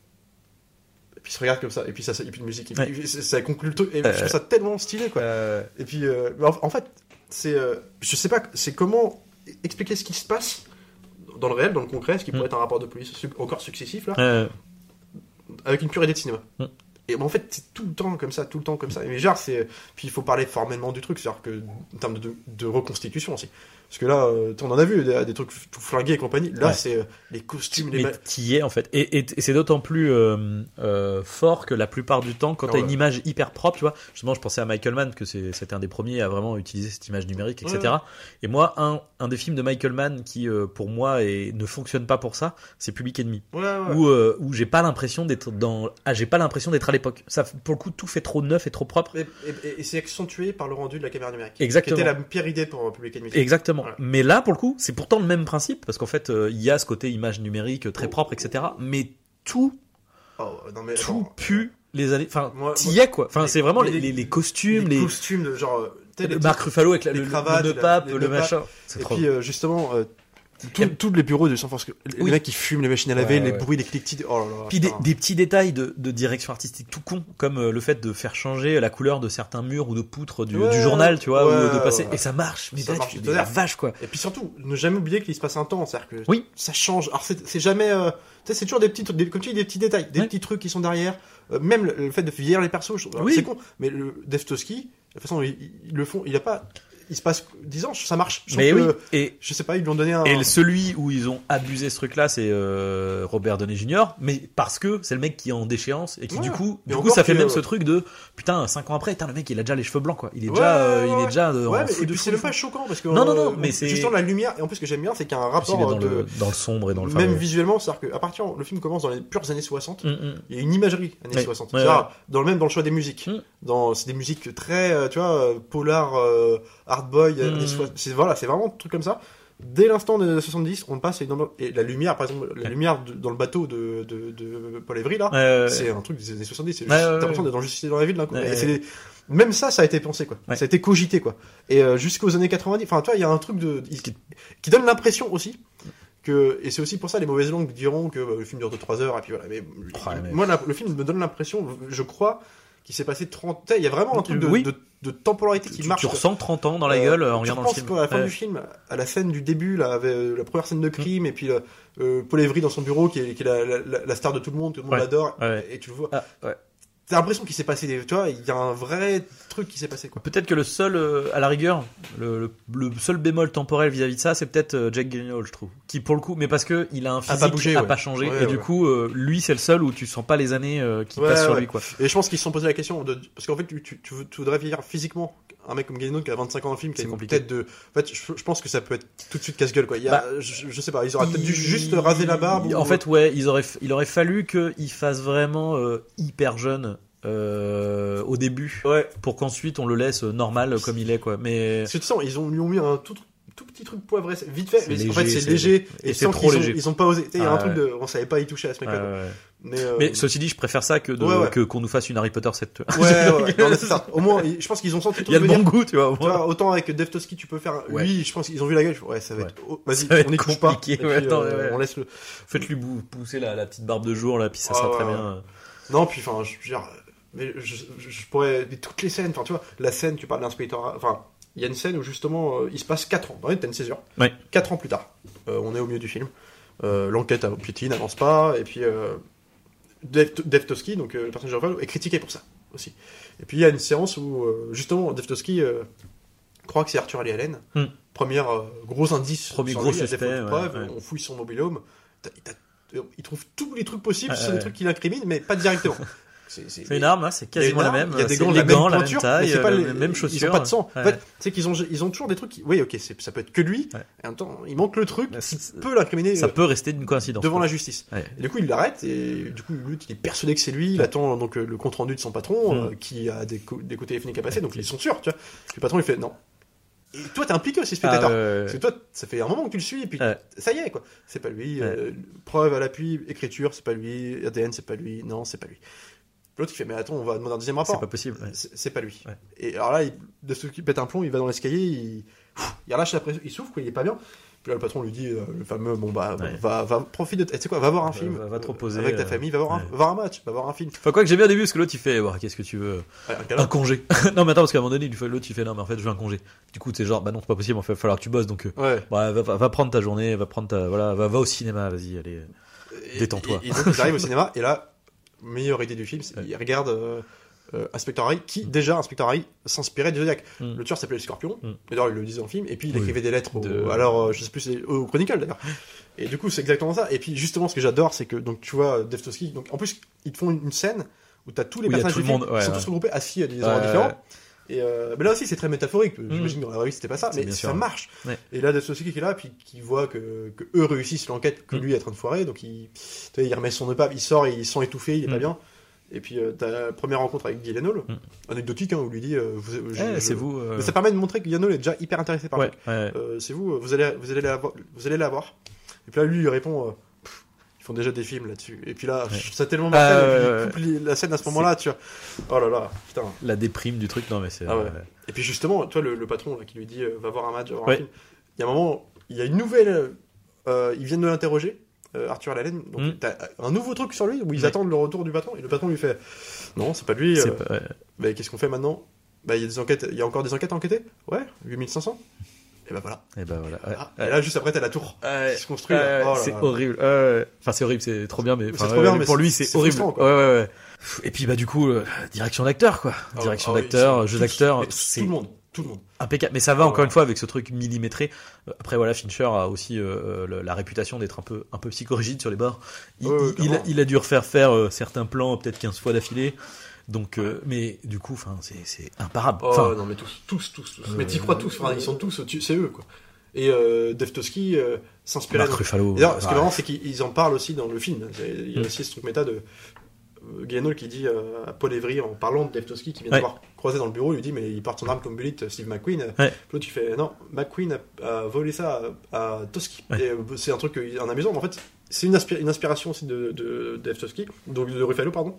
S2: Et puis il se regarde comme ça, et puis ça, ça- et puis une musique, et puis
S1: Ouais.
S2: ça, ça conclut le truc, et
S1: Euh,
S2: je trouve ça tellement stylé, quoi.
S1: Euh,
S2: Et puis, euh, en fait, c'est. euh, je sais pas, c'est comment expliquer ce qui se passe dans le réel, dans le concret, ce qui
S1: Mm.
S2: pourrait être un rapport de police encore successif, là,
S1: euh,
S2: avec une pure idée de cinéma.
S1: Mm.
S2: Et bon, en fait, c'est tout le temps comme ça, tout le temps comme ça. Mais genre, c'est. Puis il faut parler formellement du truc, c'est-à-dire que, en termes de, de reconstitution aussi. Parce que là, euh, on en a vu des, des trucs tout flingués et compagnie. Là,
S1: Ouais.
S2: c'est euh, les costumes, les.
S1: mais
S2: ma-
S1: t'y es en fait. Et, et- et c'est d'autant plus euh, euh, fort que la plupart du temps, quand
S2: Ah
S1: t'as
S2: ouais.
S1: une image hyper propre, tu vois, justement, je pensais à Michael Mann, que c'était un des premiers à vraiment utiliser cette image numérique, etc.
S2: Ouais.
S1: Et moi, un, un des films de Michael Mann qui, euh, pour moi, est, ne fonctionne pas pour ça, c'est Public Enemy. Où, euh, où j'ai pas l'impression d'être dans. Ah, j'ai pas l'impression d'être à l'époque. Ça, pour le coup, tout fait trop neuf et trop propre.
S2: Et, et- c'est accentué par le rendu de la caméra numérique.
S1: Exactement.
S2: Qui était la pire idée pour Public Enemy.
S1: Exactement. Mais là, pour le coup, c'est pourtant le même principe, parce qu'en fait, euh, il y a ce côté image numérique euh, très
S2: Oh.
S1: propre, etc. Mais tout
S2: Oh, non, mais
S1: tout
S2: attends.
S1: pue les années. Enfin, t'y
S2: moi-
S1: quoi. Enfin, c'est vraiment les,
S2: les-
S1: les- les costumes,
S2: les, costumes de genre. euh,
S1: Marc Ruffalo avec la, le,
S2: cravates,
S1: le nœud pape, le machin.
S2: Et
S1: trop.
S2: puis euh, justement, euh, tout-
S1: Y a-
S2: tous les bureaux de San Francisco, les
S1: Oui.
S2: mecs qui fument les machines à laver,
S1: Ouais,
S2: les
S1: ouais.
S2: bruits, les cliquetis. Oh là là.
S1: Puis des, petits détails de, de direction artistique tout con, comme euh, le fait de faire changer la couleur de certains murs ou de poutres du,
S2: Ouais,
S1: du journal, tu vois, ou de passer. Et ça marche. Mais
S2: Ça
S1: là,
S2: marche
S1: tu dis, la vache quoi.
S2: Et puis surtout, ne jamais oublier qu'il se passe un temps, c'est-à-dire que
S1: Oui.
S2: ça change. Alors c'est jamais, euh, c'est toujours des petits, trucs, des, comme tu dis, des petits détails, des petits trucs qui sont derrière. Euh, même le, le fait de vieillir les persos,
S1: Oui.
S2: c'est con, mais le Devtoski, de toute façon, ils, ils le font, il a pas, il se passe 10 ans, ça marche.
S1: Mais oui. Et
S2: Je sais pas, ils lui ont donné un.
S1: Et le- celui où ils ont abusé ce truc-là, c'est euh, Robert Downey Jr. Mais parce que c'est le mec qui est en déchéance et qui
S2: Ouais.
S1: du coup, du coup, ça fait
S2: que-
S1: même ce truc de putain, 5 ans après, putain, le mec il a déjà les cheveux blancs quoi. Il est
S2: Ouais,
S1: déjà, euh,
S2: ouais,
S1: il est déjà euh,
S2: mais, et puis c'est
S1: fou.
S2: pas choquant parce que
S1: Non, non, non,
S2: euh,
S1: mais c'est-
S2: justement la lumière et en plus ce que j'aime bien c'est qu'il y a un rapport
S1: dans,
S2: de
S1: le, dans le sombre et dans le
S2: même visuellement c'est-à-dire qu'à partir le film commence dans les pures années 60
S1: ouais. Mm, mm.
S2: il y a une imagerie années
S1: Ouais.
S2: 60
S1: Ouais,
S2: C'est-à-dire,
S1: ouais.
S2: dans le même dans le choix des musiques
S1: Mm.
S2: dans c'est des musiques très euh, tu vois euh, polar euh, hard boy
S1: Mm.
S2: années 60. c'est voilà c'est vraiment un truc comme ça. Dès l'instant des 70 on passe à une et la lumière par exemple la lumière de- dans le bateau de, de, de Paul Evry là c'est un truc des années 70 c'est juste-
S1: ouais,
S2: t'as
S1: ouais.
S2: l'impression d'être dans Justice dans la ville Et des- même ça ça a été pensé quoi. Ça a été cogité quoi. Et euh, jusqu'aux années 90 enfin tu vois il y a un truc de qui, qui donne l'impression aussi que et c'est aussi pour ça les mauvaises langues diront que euh, le film dure de 3 heures et puis voilà mais, moi la- le film me donne l'impression je crois qui s'est passé 30 tu sais, il y a vraiment un truc de,
S1: Oui.
S2: de, de temporalité qui
S1: tu,
S2: marche
S1: tu ressens 30 ans dans la
S2: Euh,
S1: gueule en
S2: tu
S1: regardant le film.
S2: quoi, à la fin
S1: Ouais.
S2: du film, à la scène du début, là, avec euh, la première scène de crime, et puis euh, Paul Evry dans son bureau, qui est, qui est la, la- la- la star de tout le monde, tout le monde
S1: Ouais.
S2: l'adore,
S1: Ouais.
S2: et tu le vois.
S1: Ah.
S2: T'as l'impression qu'il s'est passé des. Tu vois, il y a un vrai truc qui s'est passé, quoi.
S1: Peut-être que le seul, euh, à la rigueur, le, le- le seul bémol temporel vis-à-vis de ça, c'est peut-être euh, Jack Gyllenhaal, je trouve. Qui, pour le coup, mais parce que il a un
S2: pas
S1: physique
S2: bougé,
S1: a
S2: ouais.
S1: pas changé,
S2: Ouais,
S1: et du coup, euh, lui, c'est le seul où tu sens pas les années euh, qui passent sur lui, quoi.
S2: Et je pense qu'ils se sont posé la question de. Parce qu'en fait, tu, tu voudrais vieillir physiquement un mec comme Gyllenhaal qui a 25 ans dans le film, qui a
S1: C'est
S2: une
S1: compliqué.
S2: tête de. En fait, je, je pense que ça peut être tout de suite casse-gueule, quoi. Il y a,
S1: Bah,
S2: je, je sais pas, ils auraient peut-être dû juste raser la barbe.
S1: Il-
S2: ou-
S1: En fait, ouais, ils auraient, il aurait fallu qu'il fasse vraiment euh, hyper jeune euh, au début,
S2: Ouais.
S1: pour qu'ensuite on le laisse euh, normal euh, comme il est, quoi. Mais
S2: que tu sens, ils ont, lui ont mis un tout petit truc poivré, vite fait, mais en fait c'est léger,
S1: et
S2: et
S1: c'est trop
S2: ont-
S1: léger.
S2: Ils ont pas osé. Il y a
S1: Ah,
S2: un truc
S1: ouais.
S2: de. On savait pas y toucher à ce mec-là.
S1: Ouais.
S2: Mais, euh,
S1: Mais ceci dit, je préfère ça que de
S2: Ouais, ouais.
S1: que qu'on nous fasse une Harry Potter 7.
S2: Ouais, ouais, ouais. Non, ça. Au moins, je pense qu'ils ont senti le
S1: Il y a le
S2: truc
S1: bon goût, tu vois.
S2: Tu vois, autant avec Devtoski, tu peux faire. Lui, je pense qu'ils ont vu la gueule. Ouais, ça va être. oh, Vas-y, on n'y touche pas. euh. On laisse le.
S1: Faites-lui pousser la, petite barbe de jour là, puis ça
S2: Ah,
S1: sera très bien.
S2: Non, puis enfin, je veux dire, mais je, je, je pourrais. mais toutes les scènes, enfin, tu vois, la scène, tu parles d'inspecteur. Enfin, il y a une scène où justement, euh, il se passe 4 ans. Dans une césure.
S1: Ouais.
S2: 4 ans plus tard. Euh, on est au milieu du film. Euh, L'enquête à piétine, n'avance pas. Et puis, euh, Dev, Dev Toski, donc le personnage de Ruffalo, est critiqué pour ça aussi. Et puis, il y a une séance où, justement, Dev Toski euh, croit que c'est Arthur Ali Allen.
S1: Hmm.
S2: Première euh, gros indice.
S1: Premier gros
S2: lui,
S1: suspect, ouais,
S2: preuve,
S1: ouais.
S2: On fouille son mobilhome. T'as- t'as- il trouve tous les trucs possibles,
S1: Ouais,
S2: c'est des trucs qu'il incrimine, mais pas directement. C'est
S1: arme, hein, c'est quasiment la même.
S2: Il y a des gants,
S1: les
S2: la même
S1: gants, la même taille,
S2: mais pas
S1: euh,
S2: les
S1: la même chaussure.
S2: Ils ont pas de sang.
S1: Ouais.
S2: En fait, c'est qu'ils ont, ils ont toujours des trucs. Qui... Oui, ok, ça peut être que lui.
S1: Ouais.
S2: Et en même temps, il manque le truc
S1: Bah,
S2: qui peut l'incriminer
S1: Ça
S2: euh,
S1: peut rester d'une coïncidence.
S2: devant
S1: quoi.
S2: la justice.
S1: Ouais.
S2: Et du coup, il l'arrête et du coup, lui, il est persuadé que c'est lui. Il attend donc euh, le compte rendu de son patron
S1: Mm.
S2: euh, qui a des, co- des coups téléphoniques à passer, donc ils sont sûrs, tu vois. Le patron, il fait non. Et toi, t'es impliqué aussi,
S1: Ah,
S2: spectateur.
S1: ouais,
S2: Parce que toi, ça fait un moment que tu le suis, et puis
S1: Ouais.
S2: ça y est, quoi. C'est pas lui. euh, preuve à l'appui, écriture, c'est pas lui. ADN, c'est pas lui. Non, c'est pas lui. L'autre, il fait, mais attends, on va demander un deuxième
S1: C'est
S2: rapport.
S1: pas possible. ouais.
S2: C'est c'est pas lui.
S1: Ouais.
S2: Et alors là, il, de ce qui pète un plomb, il va dans l'escalier, il, il relâche la pression, il souffre, quoi, il est pas bien. Puis là, le patron lui dit, euh, le fameux, bon bah,
S1: Ouais.
S2: va, va, profite de, tu sais quoi, va voir un
S1: Va-
S2: film.
S1: va- va te
S2: euh,
S1: reposer,
S2: Avec ta
S1: euh,
S2: famille, va voir, un, va match, va voir un film.
S1: Enfin, quoi que j'ai bien début, parce que l'autre il fait, Bah, qu'est-ce que tu veux?
S2: Un
S1: congé. non, mais attends, parce qu'à un moment donné, fait- l'autre il fait, non, mais en fait, je veux un congé. Du coup, c'est genre, bah non, c'est pas possible, il va falloir que tu bosses, donc, euh,
S2: Ouais.
S1: bah, va, prendre ta journée, va prendre ta, voilà, va, au cinéma, vas-y, allez.
S2: Et-
S1: Détends-toi.
S2: Et, et donc, ils arrivent au cinéma, et là, meilleure idée du film, c'est
S1: Ouais.
S2: qu'ils regardent euh, euh, Inspector Harry, qui, déjà, Inspector Harry s'inspirait du Zodiac.
S1: Mm.
S2: Le tueur s'appelait le Scorpion,
S1: Mm.
S2: d'ailleurs, il le disait dans le film, et puis il
S1: Oui.
S2: écrivait des lettres au, alors, euh, je sais plus, au Chronicle d'ailleurs. Et du coup, c'est exactement ça. Et puis, justement, ce que j'adore, c'est que, donc, tu vois, Devtoski, donc, en plus, ils te font une, une scène où t'as tous les
S1: il
S2: personnages
S1: tout
S2: du
S1: le
S2: film
S1: monde, ouais,
S2: qui sont tous regroupés assis à des endroits différents. Et euh, mais là aussi, c'est très métaphorique. J'imagine que dans la vraie vie, c'était pas ça, mais ça
S1: sûr.
S2: marche.
S1: Ouais.
S2: Et là, Devtoski qui est là, puis qui voit que, que eux réussissent l'enquête, que
S1: Mm.
S2: lui est en train de foirer, donc il, remet son épave, il sort, il sent étouffé, il est pas
S1: Mm.
S2: bien. Et puis, euh, t'as la première rencontre avec Gyllenhaal,
S1: Mm.
S2: anecdotique, hein, où lui dit, euh,
S1: Eh, c'est vous. euh,
S2: Mais ça permet de montrer que Gyllenhaal est déjà hyper intéressé par
S1: Ouais,
S2: c'est vous, vous allez, vous allez la voir, vous allez la voir. Et puis là, lui, il répond, font déjà des films là-dessus. Et puis là,
S1: Ouais.
S2: ça tellement
S1: Ah,
S2: marqué, les- la scène à ce moment-là, tu vois. Oh là là, putain.
S1: La déprime du truc, non, mais c'est.
S2: Ah ouais. Et puis justement, toi, le, le patron là, qui lui dit, euh, va voir un match, va voir
S1: Ouais.
S2: un film. Il y a un moment, il y a une nouvelle, euh, ils viennent de l'interroger. euh, Arthur Allen, donc
S1: Mm.
S2: t'as un nouveau truc sur lui où ils attendent le retour du patron et le patron lui fait non c'est pas lui euh,
S1: pas-
S2: bah, qu'est-ce qu'on fait maintenant? Bah il y a des enquêtes il y a encore des enquêtes à enquêter? Ouais 8500 et bah voilà
S1: Et ben voilà. ouais.
S2: Ah, et là juste après t'as la tour
S1: Ouais.
S2: qui se construit.
S1: Ouais,
S2: Oh
S1: c'est horrible. Enfin, c'est horrible, c'est trop bien, mais,
S2: trop
S1: ouais,
S2: bien, mais
S1: pour lui, c'est horrible.
S2: quoi.
S1: Ouais, ouais, ouais. Et puis, bah, du coup, euh, direction d'acteur, quoi.
S2: Ah,
S1: direction
S2: ah
S1: d'acteur, jeu d'acteur,
S2: tout
S1: c'est
S2: le monde tout le monde
S1: impeccable. Mais ça va encore
S2: ouais.
S1: une fois avec ce truc millimétré. Euh, Après, voilà, Fincher a aussi euh, la réputation d'être un peu, un peu psychorigide sur les bords. Il, a,
S2: clairement.
S1: il a dû refaire faire euh, certains plans peut-être 15 fois d'affilée. Donc, euh, mais du coup, enfin, c'est, imparable.
S2: oh
S1: Enfin,
S2: non mais tous tous tous, tous.
S1: Euh,
S2: mais t'y crois tous enfin, ils sont tous c'est eux quoi et euh, Devtoski euh, s'inspirait
S1: Marc
S2: de-
S1: Ruffalo.
S2: Ce qui est marrant, c'est qu'ils en parlent aussi dans le film. Il y a
S1: Mm.
S2: aussi ce truc méta de euh, Gyllenhaal qui dit euh, à Paul Evry en parlant de Devtoski qui vient
S1: Ouais.
S2: de voir croisé dans le bureau, il lui dit mais il porte son arme comme Bullet, Steve McQueen.
S1: Ouais.
S2: L'autre il fait non, McQueen a, a volé ça à, à Toski.
S1: Ouais.
S2: C'est un truc un amusant, mais en fait c'est une, inspira- une inspiration aussi de, de, Toski, donc de Ruffalo pardon,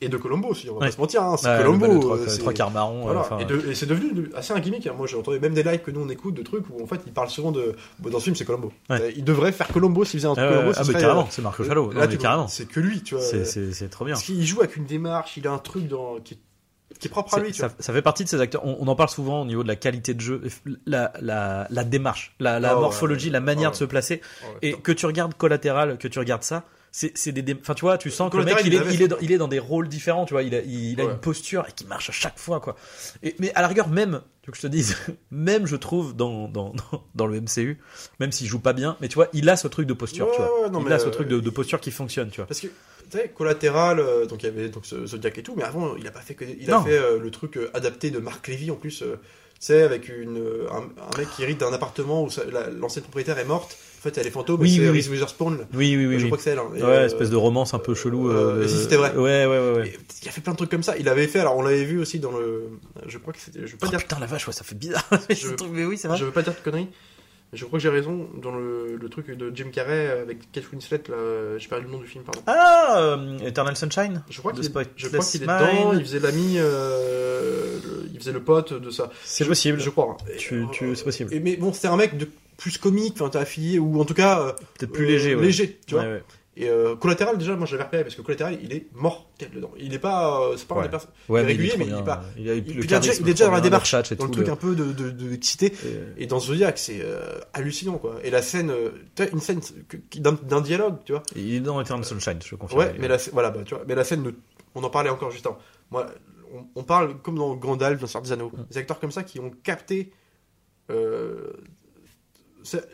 S2: et de Colombo aussi. On va
S1: Ouais.
S2: pas se mentir, hein, c'est
S1: Ouais,
S2: Colombo.
S1: le- trois,
S2: euh,
S1: trois quarts marron.
S2: voilà.
S1: euh, enfin,
S2: et, de- et c'est devenu de- assez un gimmick. hein. Moi, j'ai entendu même des lives que nous on écoute de trucs où en fait il parle souvent de. bon, dans ce film, c'est Colombo.
S1: Ouais.
S2: Euh, Il devrait faire Colombo s'il faisait un truc
S1: ah,
S2: Colombo.
S1: ah, mais carrément, c'est Marc Ruffalo.
S2: là,
S1: Non,
S2: tu
S1: mais
S2: vois,
S1: carrément.
S2: C'est que lui, tu vois.
S1: C'est, trop bien.
S2: Parce qu'il joue avec une démarche, il a un truc dans. Qui... qui est propre à lui. Tu
S1: ça,
S2: vois.
S1: ça fait partie de ces acteurs. On, on en parle souvent au niveau de la qualité de jeu, la, la, la démarche, la, la
S2: Ah ouais,
S1: morphologie, la manière
S2: Ah
S1: de se placer.
S2: Ouais,
S1: Et que tu regardes collatéral, que tu regardes ça, c'est c'est des, enfin tu vois, tu sens que le mec il est, il est, dans, il est dans des rôles différents, tu vois, il a, il a
S2: Ouais.
S1: une posture et qui marche à chaque fois quoi. Et, mais à la rigueur même, tu veux que je te dise, même je trouve dans dans dans, le MCU, même s'il joue pas bien, mais tu vois, il a ce truc de posture,
S2: Ouais,
S1: tu vois,
S2: non,
S1: il a ce
S2: euh,
S1: truc de, de
S2: il-
S1: posture qui fonctionne, tu vois.
S2: Parce que, tu sais, collatéral, euh, donc il y avait donc, Zodiac et tout, mais avant, il a pas fait que. Il
S1: Non.
S2: a fait euh, le truc euh, adapté de Marc Lévy en plus. euh, tu sais, avec une, euh, un, un mec qui hérite d'un appartement où l'ancienne propriétaire est morte. En fait, elle est fantôme,
S1: Oui, oui.
S2: Reese Witherspoon.
S1: Oui, oui, oui,
S2: je crois que c'est elle. hein.
S1: Ouais,
S2: euh,
S1: espèce de romance un peu chelou.
S2: euh,
S1: euh,
S2: si c'était vrai.
S1: Ouais, ouais, ouais, ouais.
S2: et Il a fait plein de trucs comme ça. Il avait fait, alors on l'avait vu aussi dans le. Je crois que c'était. Je veux pas
S1: Oh,
S2: dire
S1: putain la vache, ouais, ça fait bizarre.
S2: Je-
S1: truc, mais oui, c'est vrai.
S2: Je veux pas dire de conneries. Je crois que j'ai raison dans le, le truc de Jim Carrey avec Kate Winslet, là, j'ai perdu le nom du film, pardon.
S1: Ah, Eternal Sunshine.
S2: Je crois qu'il est, je crois qu'il est dedans, il faisait l'ami, euh, il faisait le pote de ça.
S1: C'est possible.
S2: Je crois.
S1: Tu, tu, c'est possible.
S2: et- mais bon, c'était un mec de plus comique, enfin affilié, ou en tout cas euh,
S1: Peut-être plus
S2: euh,
S1: léger. Ouais.
S2: léger, tu vois.
S1: Ouais, ouais.
S2: Et euh, collatéral déjà, moi j'avais repéré parce que collatéral il est mortel dedans. Il est pas, euh, c'est pas un
S1: Ouais.
S2: des personnes.
S1: Ouais,
S2: est
S1: mais il
S2: régulier, mais il est pas-
S1: Il le
S2: est déjà- dans la démarche,
S1: le
S2: dans le
S1: tout,
S2: truc un peu de, de, de excité.
S1: Et-
S2: Et dans Zodiac, c'est euh, hallucinant quoi. Et la scène, euh, une scène d'un dialogue, tu vois.
S1: Il est dans Eternal Sunshine, je confirme.
S2: Ouais, mais la, voilà, bah, tu vois, mais la scène, de- on en parlait encore juste avant. Moi, on, on parle comme dans Gandalf, dans Seigneur des Anneaux,
S1: Mm.
S2: des acteurs comme ça qui ont capté.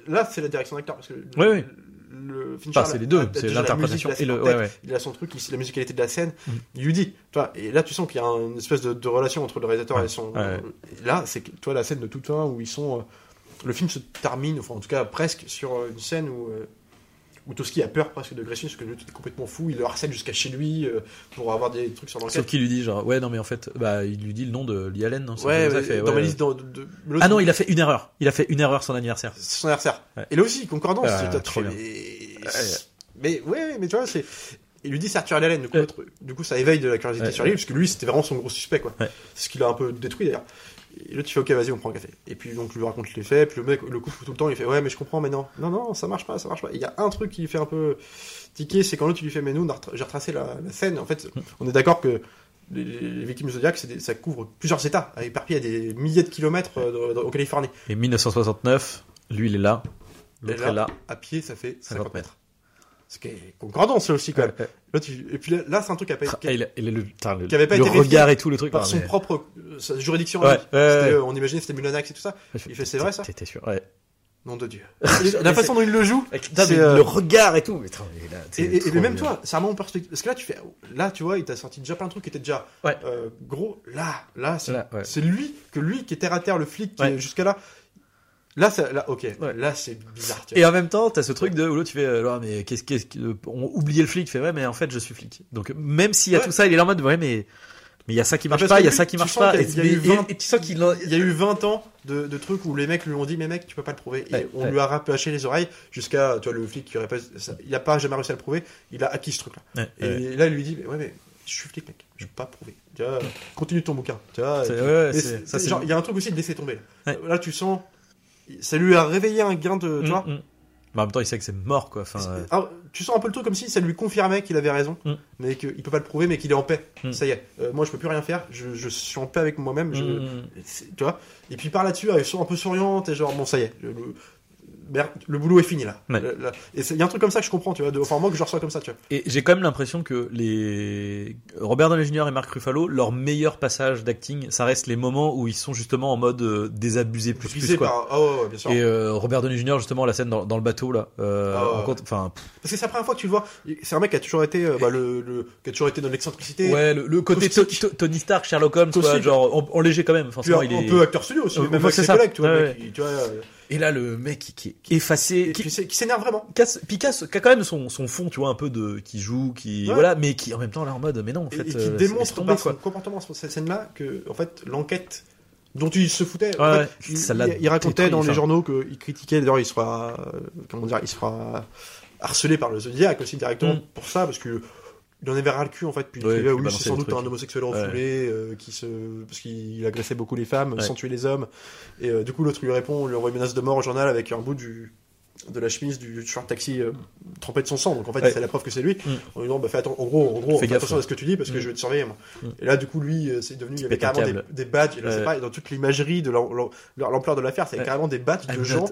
S2: Là, c'est la direction d'acteur parce que
S1: Oui, oui.
S2: le Fincher,
S1: Enfin, c'est les deux, c'est l'interprétation et le. Ouais, ouais.
S2: Il a son truc, la musicalité de la scène.
S1: Mm.
S2: Il lui dit, tu vois, et là, tu sens qu'il y a une espèce de, de relation entre le réalisateur
S1: Ouais,
S2: et son. et là, c'est toi, la scène de toute fin où ils sont. euh, le film se termine, enfin, en tout cas, presque sur euh, une scène où. euh, où Toski a peur presque de Gretchen parce que lui est complètement fou, il le harcèle jusqu'à chez lui euh, pour avoir des trucs sur
S1: Sauf
S2: l'enquête.
S1: qu'il lui dit genre ouais non mais en fait bah il lui dit le nom de Lee Allen non
S2: Ouais, ouais,
S1: fait,
S2: dans
S1: ouais,
S2: ma
S1: ouais.
S2: liste de, de- de- l'autre,
S1: ah non il a fait une erreur il a fait une erreur son anniversaire
S2: son anniversaire. Et là aussi, concordance. Tu
S1: trop bien.
S2: mais...
S1: Ouais.
S2: mais ouais, mais tu vois, c'est. Il lui dit c'est Arthur Allen, du coup, du coup ça éveille de la curiosité sur lui, parce que lui c'était vraiment son gros suspect, quoi. C'est ce qu'il a un peu détruit d'ailleurs. Et l'autre il fait ok, vas-y, on prend un café. Et puis donc, lui raconte les faits, puis le mec, le couple tout le temps, il fait ouais, mais je comprends, mais non, non, non, ça marche pas, ça marche pas. Il y a un truc qui lui fait un peu tiquer, c'est quand l'autre il lui fait, mais nous, j'ai retracé la, la scène, en fait, on est d'accord que. Les, les victimes des- ça couvre plusieurs États, éparpillés à des milliers de kilomètres euh, en Californie.
S1: et 1969 lui il est là l'autre est là
S2: à pied, ça fait 50
S1: 50
S2: mètres. Ce qui est concordant, ça aussi, quand même. Et puis là, là, c'est un truc qui a pas été-
S1: Ah, le, le,
S2: pas
S1: le
S2: été vérifié
S1: regard et tout le truc
S2: par son
S1: mais-
S2: propre euh, sa juridiction.
S1: Ouais, ouais,
S2: euh, on imaginait que c'était Mulanax et tout ça. Il fait, c'est vrai, ça
S1: T'étais sûr ouais
S2: Nom de Dieu. La façon dont il le joue. C'est, euh,
S1: le regard et tout mais là,
S2: Et, et- et même
S1: bien.
S2: toi, c'est vraiment en perspective. Parce que là, tu fais, là, tu vois, il t'a sorti déjà plein de trucs qui étaient déjà
S1: Ouais.
S2: euh, gros. Là, là, c'est,
S1: ouais.
S2: c'est lui que lui qui est terre à terre, le flic qui
S1: Ouais.
S2: est jusqu'à là. Là, ça, là, ok.
S1: Ouais.
S2: Là, c'est bizarre. tu
S1: Et en même temps, t'as ce truc de où l'autre tu fais, euh, Ah, mais qu'est-ce qu'est-ce que on oubliait le flic, tu fais ouais, mais en fait je suis flic. Donc même s'il y a
S2: Ouais.
S1: tout ça, il est là en mode ouais, mais mais il y a ça qui marche
S2: parce
S1: pas, il y a ça qui marche pas. Et,
S2: il y a eu
S1: mais- et-
S2: 20
S1: et tu sens qu'il
S2: y a eu 20 ans de, de trucs où les mecs lui ont dit mais mec tu peux pas le prouver et
S1: Ouais,
S2: on
S1: ouais.
S2: lui a rabâché les oreilles jusqu'à tu vois le flic qui aurait pas ça- il a pas jamais réussi à le prouver il a acquis ce truc là
S1: Ouais,
S2: et là il lui dit mais ouais mais je suis flic mec je peux pas prouver tu vois continue ton bouquin tu vois il y a un truc aussi de laisser tomber. Là, tu sens ça lui a réveillé un gain de tu vois
S1: Mm, mm. Mais en même temps, il sait que c'est mort quoi. Enfin, euh,
S2: alors, tu sens un peu le truc comme si ça lui confirmait qu'il avait raison,
S1: Mm.
S2: mais qu'il peut pas le prouver, mais qu'il est en paix.
S1: Mm.
S2: Ça y est, euh, moi je peux plus rien faire, je, je suis en paix avec moi-même. je-
S1: mm, mm.
S2: tu vois et puis par là-dessus elle est un peu souriante et genre bon ça y est le, le- le boulot est fini là,
S1: Ouais.
S2: Et il y a un truc comme ça que je comprends tu vois de- enfin moi que je reçois comme ça tu vois
S1: Et j'ai quand même l'impression que les Robert Downey Jr. et Mark Ruffalo, leur meilleur passage d'acting, ça reste les moments où ils sont justement en mode euh, désabusé plus plus quoi.
S2: par- ah ouais, ouais, bien sûr
S1: Et euh, Robert Downey Jr. justement la scène dans, dans le bateau là, euh,
S2: Ah
S1: compte- enfin pff,
S2: parce que c'est la première fois que tu le vois c'est un mec qui a toujours été bah, le, le- qui a toujours été dans l'excentricité
S1: ouais le, le côté Tony Stark, Sherlock Holmes, quoi, genre en, en léger quand même. Forcément,
S2: un,
S1: il
S2: un
S1: est.
S2: peu acteur studio aussi même avec
S1: c'est
S2: ses
S1: ça.
S2: collègues tu vois,
S1: Et là le mec qui, qui est effacé, qui,
S2: s'énerve vraiment
S1: casse, puis casse- qui a quand même son, son fond, tu vois, un peu de qui joue, qui
S2: Ouais.
S1: voilà, mais qui en même temps là en mode mais non en fait.
S2: et qui
S1: euh,
S2: démontre par son
S1: quoi.
S2: comportement sur cette scène-là que en fait l'enquête dont il se foutait en
S1: Ouais,
S2: fait,
S1: ouais,
S2: il, racontait dans les journaux qu'il critiquait d'ailleurs il sera euh, comment dire il sera harcelé par le Zodiac aussi directement
S1: Mm.
S2: pour ça parce que il en avait ras le cul en fait puis il
S1: Ouais,
S2: oui
S1: balancer
S2: c'est sans doute un homosexuel refoulé euh, qui se parce qu'il agressait beaucoup les femmes sans tuer les hommes. Et euh, du coup l'autre lui répond on lui envoie une menace de mort au journal avec un bout du de la chemise du de taxi euh, trempée de son sang. Donc en fait,
S1: Ouais.
S2: c'est la preuve que c'est lui.
S1: Mm.
S2: En lui disant, bah, fais atten- en gros, en gros,
S1: Fais
S2: attention à ce que tu dis parce que
S1: Mm.
S2: je vais te surveiller. Moi.
S1: Mm.
S2: Et là, du coup, lui, euh, c'est devenu, il y avait carrément des, des badges. Dans toute l'imagerie de l'am- l'am- l'ampleur de l'affaire, c'est
S1: Ouais.
S2: carrément des badges de gens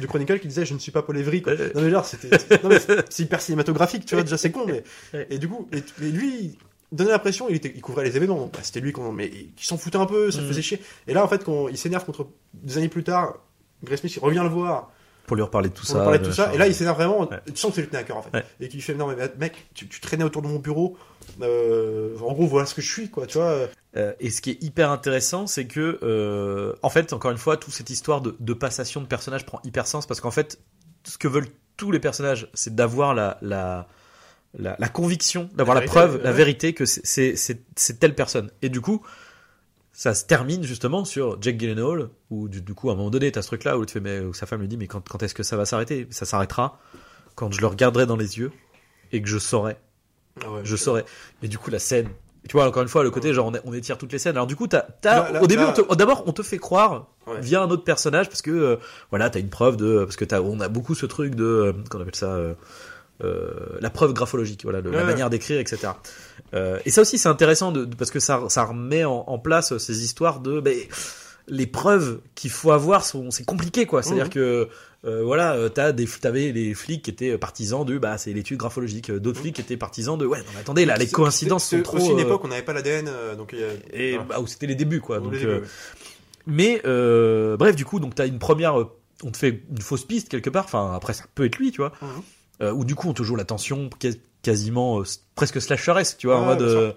S2: du Chronicle qui disaient, je ne suis pas Paul Evry. Quoi. Non mais genre, c'était, c'est- hyper cinématographique, tu vois, déjà c'est con, mais et du coup, et, et lui, donnait l'impression, il était, il couvrait les événements, bah, c'était lui qu'on, mais il s'en foutait un peu, ça le
S1: Mm.
S2: faisait chier. Et là, en fait, quand il s'énerve contre des années plus tard, Grace Smith il revient le voir
S1: Pour lui reparler de tout
S2: pour
S1: ça.
S2: lui parler de
S1: de
S2: tout ça,
S1: machin.
S2: et là, il s'énerve vraiment.
S1: Ouais.
S2: Tu sens que ça lui tenait à cœur en fait,
S1: Ouais.
S2: et qu'il fait non mais mec, tu, tu traînais autour de mon bureau, euh, en gros voilà ce que je suis quoi, tu vois.
S1: Euh, et ce qui est hyper intéressant, c'est que, euh, en fait, encore une fois, toute cette histoire de, de passation de personnages prend hyper sens parce qu'en fait, ce que veulent tous les personnages, c'est d'avoir la, la, la, la conviction, d'avoir
S2: La
S1: preuve,
S2: ouais.
S1: la vérité que c'est- c'est c'est- c'est telle personne. Et du coup, ça se termine justement sur Jack Gyllenhaal, où du, du coup, à un moment donné, t'as ce truc-là où, tu fais, mais, où sa femme lui dit, mais quand, quand est-ce que ça va s'arrêter? Ça s'arrêtera quand je le regarderai dans les yeux et que je saurai
S2: Ah ouais,
S1: je saurais. Et du coup, la scène. Tu vois, encore une fois, le côté genre on, on étire toutes les scènes. Alors du coup, t'as, t'as-
S2: Là, là,
S1: au début, d'abord, on te fait croire
S2: Ouais.
S1: via un autre personnage parce que euh, voilà, t'as une preuve de parce que t'as, on a beaucoup ce truc de euh, qu'on appelle ça euh, euh, la preuve graphologique, voilà, le- la manière d'écrire, etc. Euh, et ça aussi, c'est intéressant de, de- parce que ça, ça remet en, en place ces histoires de ben, les preuves qu'il faut avoir sont c'est compliqué quoi. C'est-à-dire
S2: Mhm.
S1: que euh, voilà, euh, t'as des t'avais les flics qui étaient partisans de bah c'est l'étude graphologique, d'autres flics qui étaient partisans de ouais non mais attendez là les
S2: C'est-
S1: coïncidences
S2: c'est-
S1: sont
S2: c'est
S1: trop
S2: aussi une époque où on n'avait pas l'ADN, donc
S1: et
S2: voilà.
S1: bah, où c'était les débuts quoi. Donc,
S2: ouais.
S1: mais bref, du coup, donc t'as une première, on te fait une fausse piste quelque part. Enfin, après, ça peut être lui, tu vois.
S2: Mhm.
S1: Euh, ou du coup, on te joue la tension quas- quasiment euh, presque slasheresque, tu vois, en mode. euh,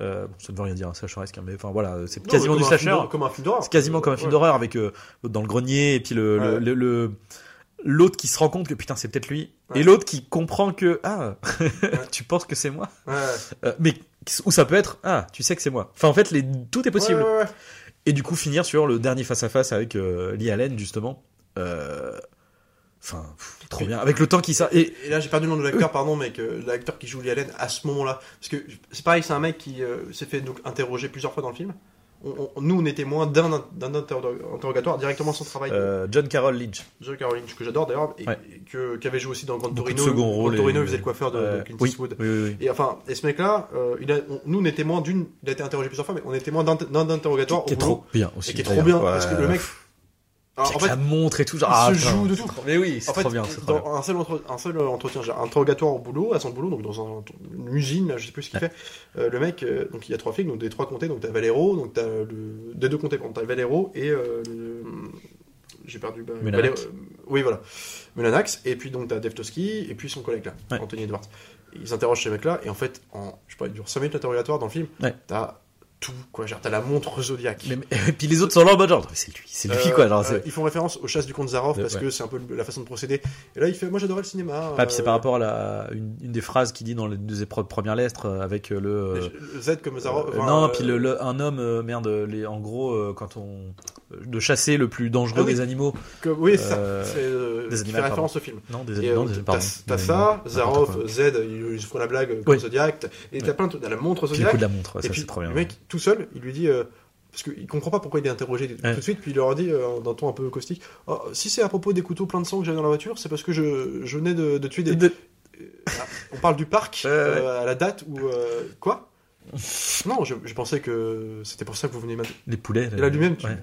S1: euh, bon, ça ne veut rien dire, un slasheresque, hein, mais enfin voilà, c'est quasiment du
S2: comme un film
S1: slasher.
S2: Comme un film d'horreur.
S1: C'est quasiment comme un film d'horreur avec euh, l'autre dans le grenier et puis le le-
S2: Ouais.
S1: le- le- l'autre qui se rend compte que putain c'est peut-être lui
S2: Ouais.
S1: et l'autre qui comprend que ah tu penses que c'est moi. Euh, mais ou ça peut être ah tu sais que c'est moi enfin en fait les, tout est possible et du coup, finir sur le dernier face-à-face avec euh, Lee Allen, justement. Enfin, pff, trop bien. Avec le temps qui ça. Et
S2: Et là, j'ai perdu le nom de l'acteur, pardon, mais que l'acteur qui joue Lee Allen à ce moment-là. Parce que c'est pareil, c'est un mec qui euh, s'est fait donc interroger plusieurs fois dans le film. On- on- nous, on est témoins d'un d'un interro- interrogatoire directement sans travail.
S1: euh, John Carroll Lynch.
S2: Joe Caroline, que j'adore d'ailleurs, et,
S1: Ouais.
S2: et que, qui avait joué aussi dans Grand Torino.
S1: second
S2: Grand
S1: rôle
S2: Torino,
S1: et-
S2: il faisait le coiffeur de, de
S1: Euh,
S2: Clint
S1: oui,
S2: Eastwood.
S1: oui, oui, oui.
S2: Et enfin, et ce mec-là, euh, nous, on est témoins d'une. Il a été interrogé plusieurs fois, mais on est témoins d'un d'un interrogatoire
S1: Qui est
S2: au boulot,
S1: trop bien aussi.
S2: et qui est trop bien. Parce que le mec. Alors, en fait,
S1: la montre et tout. Genre,
S2: il
S1: ah,
S2: se
S1: putain,
S2: joue de tout.
S1: trop- Mais oui, c'est
S2: En fait,
S1: trop bien. Trop
S2: dans
S1: bien.
S2: un seul, entre- un seul entretien, un interrogatoire au boulot, à son boulot, donc dans un- une usine, là, je sais plus ce qu'il fait. Euh, le mec, euh, donc il y a trois flics, donc des trois comtés, donc t'as Valero, donc t'as le, des deux comtés, pardon, t'as Valero et euh, le- j'ai perdu. Bah. Valero- euh, oui, voilà, Mulanax, et puis donc t'as Devtoski et puis son collègue là,
S1: Ouais.
S2: Anthony Edwards. Ils interrogent ces mecs-là, et en fait, en, je sais pas, il dure 5 minutes l'interrogatoire dans le film.
S1: Ouais.
S2: T'as tout, quoi, genre t'as la montre.
S1: Mais- mais- et puis les autres sont là en mode genre, c'est lui, c'est lui
S2: Euh,
S1: quoi. Genre,
S2: euh, ils font référence aux chasses du comte Zaroff
S1: Ouais,
S2: parce
S1: ouais.
S2: que c'est un peu la façon de procéder. Et là, il fait Moi j'adorais le cinéma.
S1: Ah, puis c'est
S2: euh,
S1: par rapport à la, une, une des phrases qu'il dit dans les deux premières lettres euh, avec euh, le. euh,
S2: le Z comme
S1: euh,
S2: enfin,
S1: non,
S2: euh,
S1: puis le, le- un homme, euh, merde, les, en gros, euh, quand on. De chasser le plus dangereux
S2: Ah oui.
S1: des animaux.
S2: que- oui, c'est ça.
S1: euh,
S2: C'est euh,
S1: des animaux,
S2: fait référence au film.
S1: Non, des animaux,
S2: euh,
S1: des-
S2: t'as t'as ça, Zaroff. Z, ils, font la blague comme
S1: Oui.
S2: Zodiac. Et t'as plein de la montre Zodiac.
S1: coup de la montre, ouais,
S2: et
S1: ça
S2: puis
S1: c'est trop bien.
S2: le mec, tout seul, il lui dit. euh, parce qu'il comprend pas pourquoi il est interrogé tout de suite, puis il leur dit euh, d'un ton un peu caustique Oh, Si c'est à propos des couteaux pleins de sang que j'avais dans la voiture, c'est parce que je, je venais de, de tuer des.
S1: De-
S2: Ah, On parle du parc à la date où. quoi? Non, je, je pensais que c'était pour ça que vous venez maintenant.
S1: Les poulets.
S2: Et là lui-même, tu-
S1: ouais.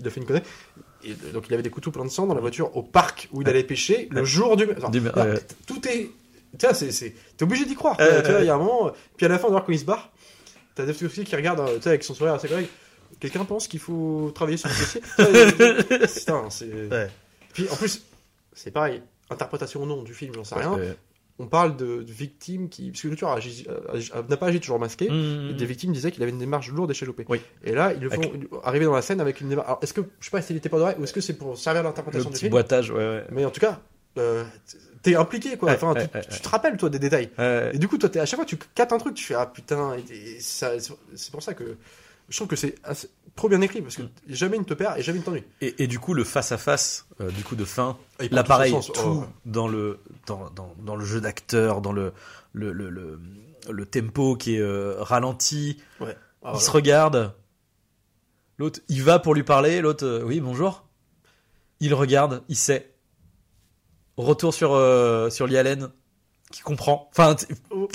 S2: Il a fait une connerie. Et donc il avait des couteaux pleins de sang dans la voiture au parc où il allait pêcher le jour du. Là. Tout est. Tu c'est, c'est... t'es obligé d'y croire.
S1: Ouais,
S2: tu vois, il y a un moment. euh, Puis à la fin, d'ailleurs, quand il se barre, t'as Devskovski qui regarde, euh, tu sais, avec son sourire à ses collègues. Quelqu'un pense qu'il faut travailler sur le dossier Putain, c'est.
S1: Ouais.
S2: Puis en plus, c'est pareil. Interprétation ou non du film, j'en sais rien.
S1: Ouais.
S2: On parle de, de victimes qui. Parce que le tueur agi- agi- n'a pas agi toujours masqué.
S1: Mmh.
S2: Des victimes disaient qu'il avait une démarche lourde et chalopée.
S1: Oui.
S2: Et là, ils le font arriver dans la scène avec une démarche. Alors, est-ce que, je sais pas si il était pas d'oreille ou est-ce que c'est pour servir l'interprétation du film?
S1: boitage, ouais, ouais.
S2: Mais en tout cas, euh, t'es impliqué, quoi. Enfin,
S1: ouais,
S2: tu, te rappelles, toi, des détails. Et du coup, toi, t'es- à chaque fois, tu captes un truc, tu fais ah putain. Et, et ça, c'est pour ça que je trouve que c'est assez- trop bien écrit parce que jamais il ne te perd et jamais il ne t'ennuie.
S1: Et, et du coup, le face-à-face, euh, du coup, de fin,
S2: Et il prend
S1: là
S2: tout
S1: tout
S2: Oh.
S1: dans, le, dans, dans, dans le jeu d'acteur, dans le, le, le, le, le tempo qui est euh, ralenti,
S2: Ouais. Ah,
S1: il se regarde, l'autre, il va pour lui parler, l'autre, euh, oui, bonjour. Il regarde, il sait. retour sur sur Lee Allen qui comprend. Enfin, t-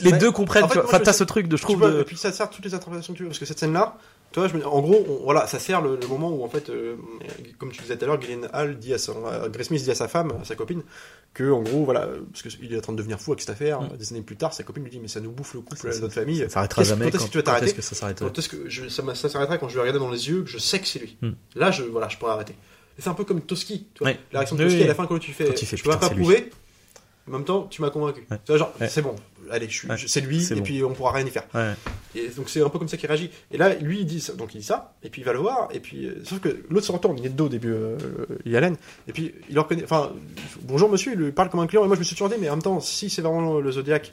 S1: les
S2: Ouais.
S1: deux comprennent.
S2: En fait,
S1: tu vois.
S2: moi,
S1: Enfin,
S2: je
S1: t'as ce truc de je trouve.
S2: vois,
S1: de-
S2: Et puis ça sert toutes les interprétations que tu veux, parce que cette scène-là, tu vois, je me- en gros, on- voilà, ça sert le, le moment où en fait, euh, comme tu disais tout à l'heure, Gillian Hall dit à son, euh, Smith dit à sa femme, à sa copine, que en gros, voilà, parce qu'il est en train de devenir fou avec cette affaire.
S1: Mm.
S2: Des années plus tard, sa copine lui dit, mais ça nous bouffe le couple, notre famille.
S1: Ça s'arrêtera jamais.
S2: quand est-ce que tu vas t'arrêter
S1: que ça s'arrête
S2: Quand est-ce que je, ça, s'arrêtera quand je vais regarder dans les yeux que je sais que c'est lui.
S1: Mm.
S2: Là, je, voilà, je pourrais arrêter. C'est un peu comme Toski, tu vois.
S1: Ouais.
S2: La réaction de Toski
S1: oui.
S2: à la fin quand tu fais,
S1: Quand
S2: je peux
S1: putain,
S2: pas prouver. En même temps, tu m'as convaincu.
S1: Ouais.
S2: Tu vois, genre,
S1: Ouais.
S2: c'est bon. Allez,
S1: Ouais.
S2: c'est lui, et
S1: bon.
S2: puis on pourra rien y faire.
S1: Ouais.
S2: Et donc c'est un peu comme ça qu'il réagit. Et là, lui, il dit ça, donc il dit ça, et puis il va le voir, et puis euh, sauf que l'autre se retourne, il est de dos au début, euh, il Allen, et puis il reconnaît. Enfin, bonjour monsieur, il lui parle comme un client, et moi je me suis toujours dit, mais en même temps, si c'est vraiment le Zodiac,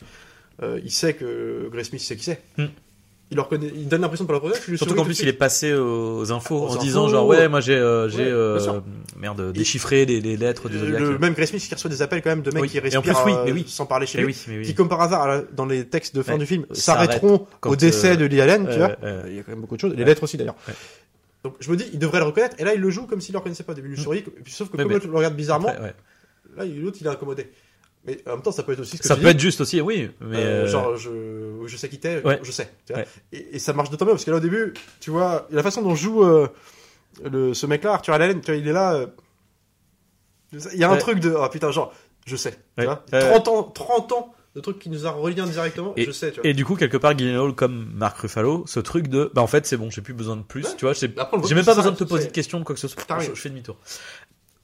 S2: euh, il sait que Grace Smith sait qui c'est.
S1: Hmm.
S2: Il le reconnaît, il donne l'impression de lui
S1: Surtout qu'en plus il est passé aux infos en disant genre ouais moi j'ai euh, euh, merde déchiffré les, lettres du
S2: Euh, le même Grace Smith qui reçoit des appels quand même de mecs qui respirent euh, sans parler chez lui. Qui, comme par hasard, dans les textes de fin du film,
S1: S'arrête
S2: s'arrêteront au décès
S1: euh,
S2: de Lee Allen, tu
S1: euh,
S2: vois.
S1: euh,
S2: Il y a quand même beaucoup de choses. Les lettres aussi d'ailleurs. Donc je me dis, il devrait le reconnaître. Et là, il le joue comme s'il le reconnaissait pas au début du
S1: Mm.
S2: souris. Sauf que comme l'autre le regarde bizarrement, là, l'autre il est incommodé. Mais en même temps, ça peut être aussi ce que
S1: Ça peut
S2: dis.
S1: être juste aussi oui mais
S2: Euh,
S1: euh,
S2: genre je, je sais qui t'es,
S1: Ouais.
S2: je sais. tu vois.
S1: Ouais.
S2: Et, et ça marche d'autant mieux parce que là au début, tu vois, la façon dont joue euh, le, ce mec-là, Arthur Allen, tu vois, il est là. il y a un
S1: Ouais.
S2: truc de, oh putain, genre, je sais. Tu
S1: Ouais.
S2: vois
S1: Ouais.
S2: 30 ans, 30 ans de trucs qui nous a reliés indirectement,
S1: Et-
S2: je sais. Tu vois.
S1: Et du coup, quelque part, Hall, comme Mark Ruffalo, ce truc de, bah en fait, c'est bon, j'ai plus besoin de plus, tu vois, j'ai même pas besoin de te poser de questions quoi que ce soit. Je fais demi-tour.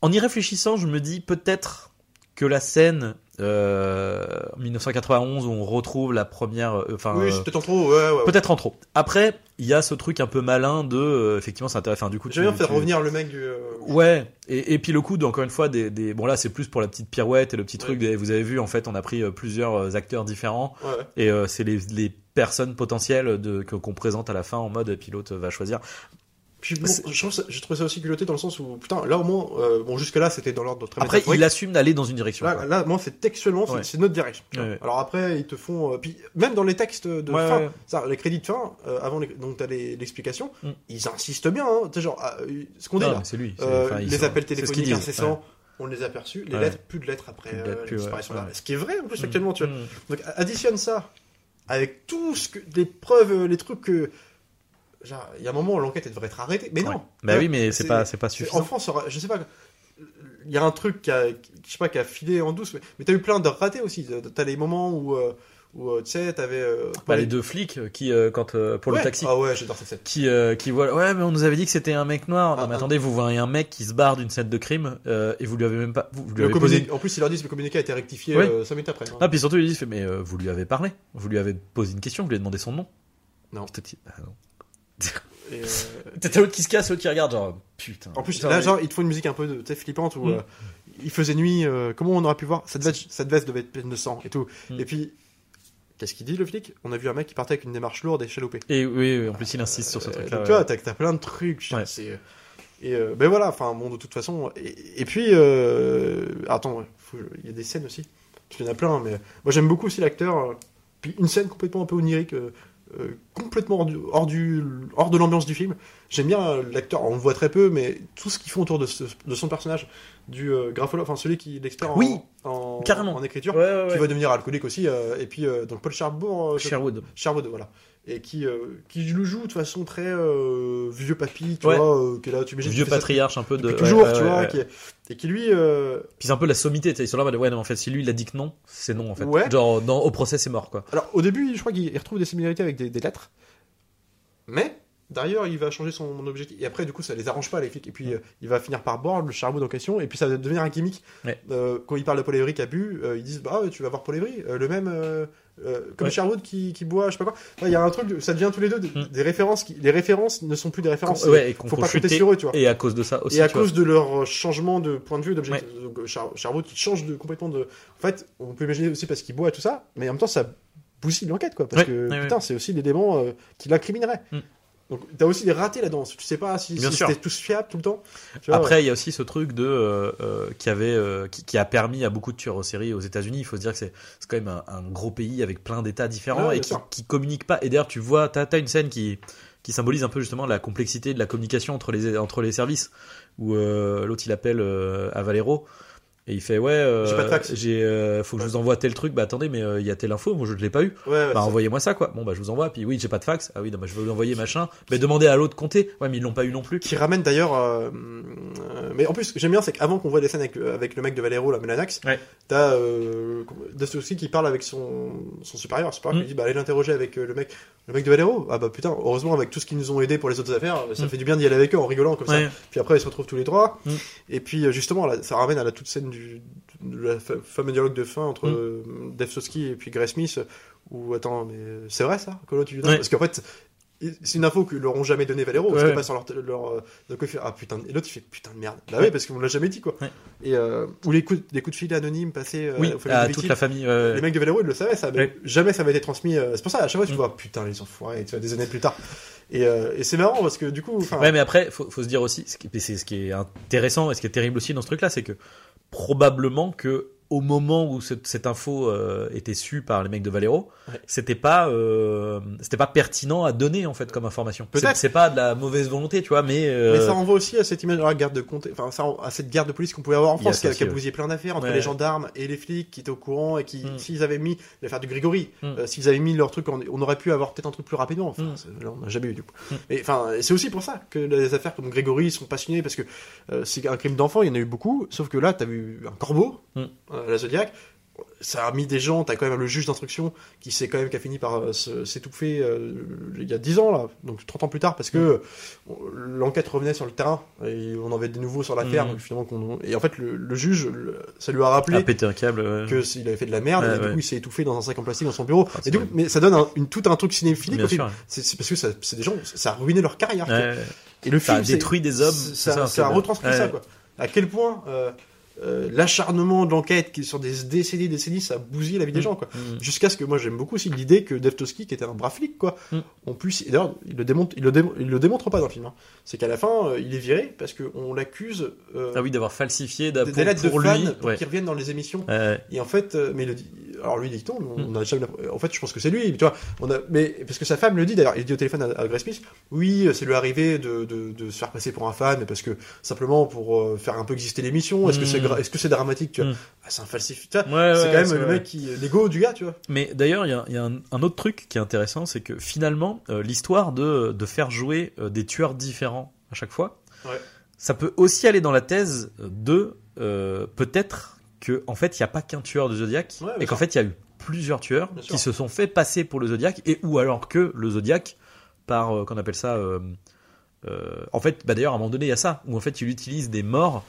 S1: En y réfléchissant, je me dis peut-être que la scène euh, 1991 où on retrouve la première, euh, enfin,
S2: Oui,
S1: euh,
S2: c'est peut-être en trop, ouais, ouais.
S1: peut-être en trop. Après, il y a ce truc un peu malin de, euh, effectivement, c'est intéressant. Enfin, du coup,
S2: J'aime bien faire
S1: tu-
S2: revenir le mec du. euh,
S1: Ouais, et, et puis le coup, de, encore une fois, des, des bon là, c'est plus pour la petite pirouette et le petit truc. Des- vous avez vu, en fait, on a pris euh, plusieurs euh, acteurs différents. Et euh, c'est les, les personnes potentielles de, qu'on présente à la fin en mode pilote va choisir.
S2: Puis bon, je trouve ça- aussi culotté dans le sens où, putain, là au moins, euh, bon, jusque-là c'était dans l'ordre très
S1: Après, il assume d'aller dans une direction.
S2: Là,
S1: quoi.
S2: là, moi, c'est textuellement, c'est
S1: Ouais.
S2: notre direction.
S1: Ouais, ouais.
S2: Alors après, ils te font, euh, puis même dans les textes de fin, ça, les crédits de fin, euh, avant les, donc t'as les- l'explication,
S1: Mm.
S2: ils insistent bien, hein, tu genre, ah, ce qu'on dit là,
S1: c'est lui. enfin,
S2: les
S1: sont-
S2: appels téléphoniques incessants, on les a perçus, les
S1: Ouais.
S2: lettres, plus de lettres après
S1: de lettres,
S2: euh, la disparition
S1: ouais.
S2: Ce qui est vrai en plus
S1: Mm.
S2: actuellement, tu vois.
S1: Mm.
S2: Donc additionne ça avec tout ce que, les preuves, les trucs que, genre, il y a un moment où l'enquête devrait être arrêtée, mais
S1: Ouais.
S2: non.
S1: Bah
S2: Ouais,
S1: oui, mais c'est pas, c'est pas suffisant.
S2: En France, je sais pas. Il y a un truc qui a, je sais pas, qui a filé en douce, mais, mais t'as eu plein de ratés aussi. T'as les moments où, euh, où euh, tu sais, t'avais. euh,
S1: Bah,
S2: les-
S1: les deux flics qui, euh, quand euh, pour
S2: Ouais.
S1: le taxi,
S2: Ah ouais, j'adore cette scène.
S1: qui, euh, qui voient, ouais, mais on nous avait dit que c'était un mec noir. Non,
S2: Ah,
S1: mais
S2: ah.
S1: attendez, vous voyez un mec qui se barre d'une scène de crime euh, et vous lui avez même pas, vous, vous lui avez posé.
S2: En plus, ils leur disent que le communiqué a été rectifié
S1: Ouais.
S2: 5 minutes après.
S1: Ah, puis surtout, ils disent, mais euh, vous lui avez parlé, vous lui avez posé une question, vous lui avez demandé son nom.
S2: Non. Et, euh,
S1: T'as l'autre qui se casse, l'autre qui regarde, genre, putain.
S2: En plus,
S1: Genre,
S2: là, genre, il te faut une musique un peu de, flippante où
S1: Mm.
S2: euh, il faisait nuit. euh, comment on aurait pu voir? Cette veste, cette veste devait être pleine de sang et tout.
S1: Mm.
S2: Et puis, qu'est-ce qu'il dit le flic? On a vu un mec qui partait avec une démarche lourde et chalopée.
S1: Et oui, oui, en plus, il insiste sur ce
S2: Euh,
S1: truc-là. ouais.
S2: tu vois, t'as, plein de trucs. putain,
S1: Ouais.
S2: c'est, et euh, ben voilà, enfin, bon, de toute façon. Et, et puis, euh, attends, il y a des scènes aussi. Il y en a plein, mais moi j'aime beaucoup aussi l'acteur. Puis une scène complètement un peu onirique, complètement hors, de l'ambiance du film. J'aime bien euh, l'acteur, on le voit très peu, mais tout ce qu'ils font autour de son personnage, du euh, graphologue, enfin celui qui est l'expert en,
S1: Oui,
S2: en,
S1: carrément.
S2: en écriture,
S1: Ouais, ouais,
S2: qui va devenir alcoolique aussi. euh, et puis, euh, donc Paul euh, je-
S1: Sherwood.
S2: Sherwood, voilà. Et qui, euh, qui le joue de façon très euh, vieux papy, tu
S1: Ouais.
S2: vois, euh, qui est là, tu imagines
S1: Vieux
S2: ça
S1: patriarche un peu de.
S2: toujours,
S1: ouais,
S2: tu
S1: ouais,
S2: vois,
S1: ouais.
S2: qui est- et qui lui, euh,
S1: Puis c'est un peu la sommité, tu sais, ils sont là, ouais, non, en fait, si lui il a dit que non, c'est non, en fait.
S2: Ouais.
S1: Genre, dans, au procès, c'est mort, quoi.
S2: alors au début, je crois qu'il il retrouve des similarités avec des, des lettres, mais d'ailleurs, il va changer son objectif. Et après, du coup, ça les arrange pas les flics. Et puis, euh, il va finir par boire le en question, et puis ça va devenir un gimmick.
S1: Ouais.
S2: Euh, quand il parle de Paul qui a bu, euh, ils disent, bah, tu vas voir Paul le même, comme
S1: Ouais.
S2: Sherwood qui, qui boit, je sais pas quoi. Enfin, Il y a un truc, ça devient tous les deux des,
S1: Mm.
S2: des références. Qui, les références ne sont plus des références.
S1: ouais, et
S2: faut pas compter
S1: chuter.
S2: sur eux, tu vois.
S1: Et à cause de ça aussi.
S2: et à
S1: vois.
S2: cause de leur changement de point de vue, d'objectif, donc Sherwood qui change de, complètement de. En fait, on peut imaginer aussi parce qu'il boit et tout ça, mais en même temps, ça bousille l'enquête, quoi. Parce que putain, c'est aussi l'élément euh, qui l'incriminerait.
S1: Mm.
S2: Donc, t'as aussi des ratés là-dedans. Tu sais pas si, si c'était tous fiables tout le temps. Tu vois,
S1: Après, il y a aussi ce truc de euh, euh, qui avait euh, qui, qui a permis à beaucoup de tueurs en série aux États-Unis. Il faut se dire que c'est quand même un, un gros pays avec plein d'États différents
S2: Ouais,
S1: et qui, qui communiquent pas. Et d'ailleurs, tu vois, t'as as une scène qui qui symbolise un peu justement la complexité de la communication entre les entre les services où euh, l'autre il appelle euh, à Valero Et il fait ouais, euh,
S2: J'ai pas
S1: euh, faut que je vous envoie tel truc. Bah attendez, mais euh, il y a telle info, moi je ne l'ai pas eu.
S2: Ouais, ouais,
S1: Bah envoyez-moi ça quoi. Bon bah je vous envoie. Puis oui, j'ai pas de fax. Ah oui, non, bah, je vais vous l'envoyer machin. Mais demandez à l'autre compter. Ouais, mais ils l'ont pas eu non plus.
S2: qui ramène d'ailleurs. euh, euh, mais en plus, ce que j'aime bien, c'est qu'avant qu'on voit les scènes avec, le- avec le mec de Valero, la Melanax,
S1: Ouais.
S2: t'as euh, Dostoevsky qui parle avec son, son supérieur. Le supérieur
S1: Mm.
S2: qui dit bah, allez l'interroger avec le mec, le mec de Valero. Ah bah putain, heureusement, avec tout ce qu'ils nous ont aidé pour les autres affaires, ça
S1: Mm.
S2: fait du bien d'y aller avec eux en rigolant comme ça. Puis après, ils se retrouvent tous les trois.
S1: Mm.
S2: Et puis justement, là, ça ramène à la toute scène du de la fa- fameux dialogue de fin entre
S1: Mm.
S2: Dostoevsky et puis Grace Smith. Où attends, mais c'est vrai ça, of Duty
S1: Ouais.
S2: Parce qu'en fait. C'est une info que leur ont jamais donné Valero,
S1: Ouais.
S2: c'était pas sur leur, leur euh, donc il fait ah putain et l'autre il fait putain de merde. Bah oui parce qu'on l'a jamais dit quoi.
S1: Ouais.
S2: Et euh, ou les coups les coups de fil anonymes passés euh,
S1: Oui,
S2: aux familles
S1: à toute
S2: victimes.
S1: la famille. euh,
S2: Les mecs de Valero ils le savaient ça, mais
S1: Ouais.
S2: jamais ça avait été transmis. c'est pour ça à chaque fois tu
S1: Mm.
S2: vois putain les enfoirés, tu vois des années plus tard. Et, et c'est marrant parce que du coup,
S1: Ouais, mais après, faut, faut se dire aussi, c'est ce qui est intéressant et ce qui est terrible aussi dans ce truc-là, c'est que probablement que au moment où cette, cette info euh, était su par les mecs de Valero,
S2: Ouais.
S1: c'était pas, euh, c'était pas pertinent à donner en fait comme information.
S2: Peut-être.
S1: C'est- pas de la mauvaise volonté, tu vois, mais. euh,
S2: Mais ça renvoie aussi à cette image de la garde de comté, enfin ça, à cette garde de police qu'on pouvait avoir en France, qui qui
S1: ouais.
S2: plein d'affaires entre
S1: Ouais.
S2: les gendarmes et les flics qui étaient au courant et qui,
S1: Mm.
S2: s'ils avaient mis l'affaire du Grégory,
S1: Mm.
S2: euh, s'ils avaient mis leur truc, on, on aurait pu avoir peut-être un truc plus rapidement. Enfin,
S1: Mm.
S2: là, on n'a jamais eu du coup. Mais enfin, c'est aussi pour ça que les affaires comme Grégory sont passionnées parce que c'est un crime d'enfant, il y en a eu beaucoup, sauf que là, t'as vu un corbeau. Euh, la Zodiac. Ça a mis des gens, t'as quand même le juge d'instruction qui s'est quand même qui a fini par euh, s'étouffer euh, il y a 10 ans là, donc 30 ans plus tard parce que l'enquête revenait sur le terrain et on avait des nouveaux sur l'affaire donc finalement qu'on et en fait le, le juge le- ça lui a rappelé
S1: un câble. ouais.
S2: que s'il avait fait de la merde
S1: Ouais,
S2: et du
S1: ouais.
S2: coup il s'est étouffé dans un sac en plastique dans son bureau
S1: Ah,
S2: et
S1: c'est
S2: du coup,
S1: vrai.
S2: mais ça donne un, une, tout un truc cinéphilique c'est parce que ça- c'est des gens ça a ruiné leur carrière et le
S1: Ça a
S2: film c'est-
S1: détruit des hommes.
S2: ça, a retranscrit ça quoi à quel point euh, euh, l'acharnement de l'enquête qui est sur des décennies et décennies ça a bousillé la vie des
S1: Mm.
S2: gens quoi
S1: Mm.
S2: Jusqu'à ce que moi j'aime beaucoup aussi l'idée que Devtoski, qui était un brave flic, quoi,
S1: Mm.
S2: plus, et d'ailleurs, il le démontre, il le, démon- il le démontre pas dans le film, hein. c'est qu'à la fin, euh, il est viré parce qu'on l'accuse euh,
S1: Ah oui, d'avoir falsifié
S2: des, lettres
S1: pour
S2: de fans
S1: lui.
S2: pour
S1: Ouais.
S2: qu'il revienne dans les émissions.
S1: Ouais.
S2: Et en fait, mais il le dit, alors lui il dit non, on
S1: Mm.
S2: a jamais, en fait, je pense que c'est lui, tu vois, on a, mais parce que sa femme le dit d'ailleurs, il dit au téléphone à, à Grace Smith, oui, c'est lui arrivé de, de, de se faire passer pour un fan, parce que simplement pour euh, faire un peu exister l'émission, est-ce que c'est,
S1: Mm.
S2: gra- est-ce que c'est dramatique, tu vois,
S1: Mm.
S2: ah, c'est un falsificateur.
S1: Ouais,
S2: c'est
S1: ouais,
S2: quand même
S1: c'est
S2: le
S1: vrai.
S2: mec qui, l'ego du gars, tu vois.
S1: Mais d'ailleurs, il y a, il y a un, un autre truc qui est intéressant, c'est que finalement, euh, l'histoire de, de faire jouer euh, des tueurs différents à chaque fois,
S2: Ouais.
S1: ça peut aussi aller dans la thèse de euh, peut-être que en fait, il n'y a pas qu'un tueur de Zodiac
S2: Ouais,
S1: et qu'en fait, il y a eu plusieurs tueurs
S2: Bien sûr.
S1: qui se sont fait passer pour le Zodiac et ou alors que le Zodiac par euh, qu'on appelle ça euh, euh, en fait bah d'ailleurs à un moment donné il y a ça où en fait il utilise des morts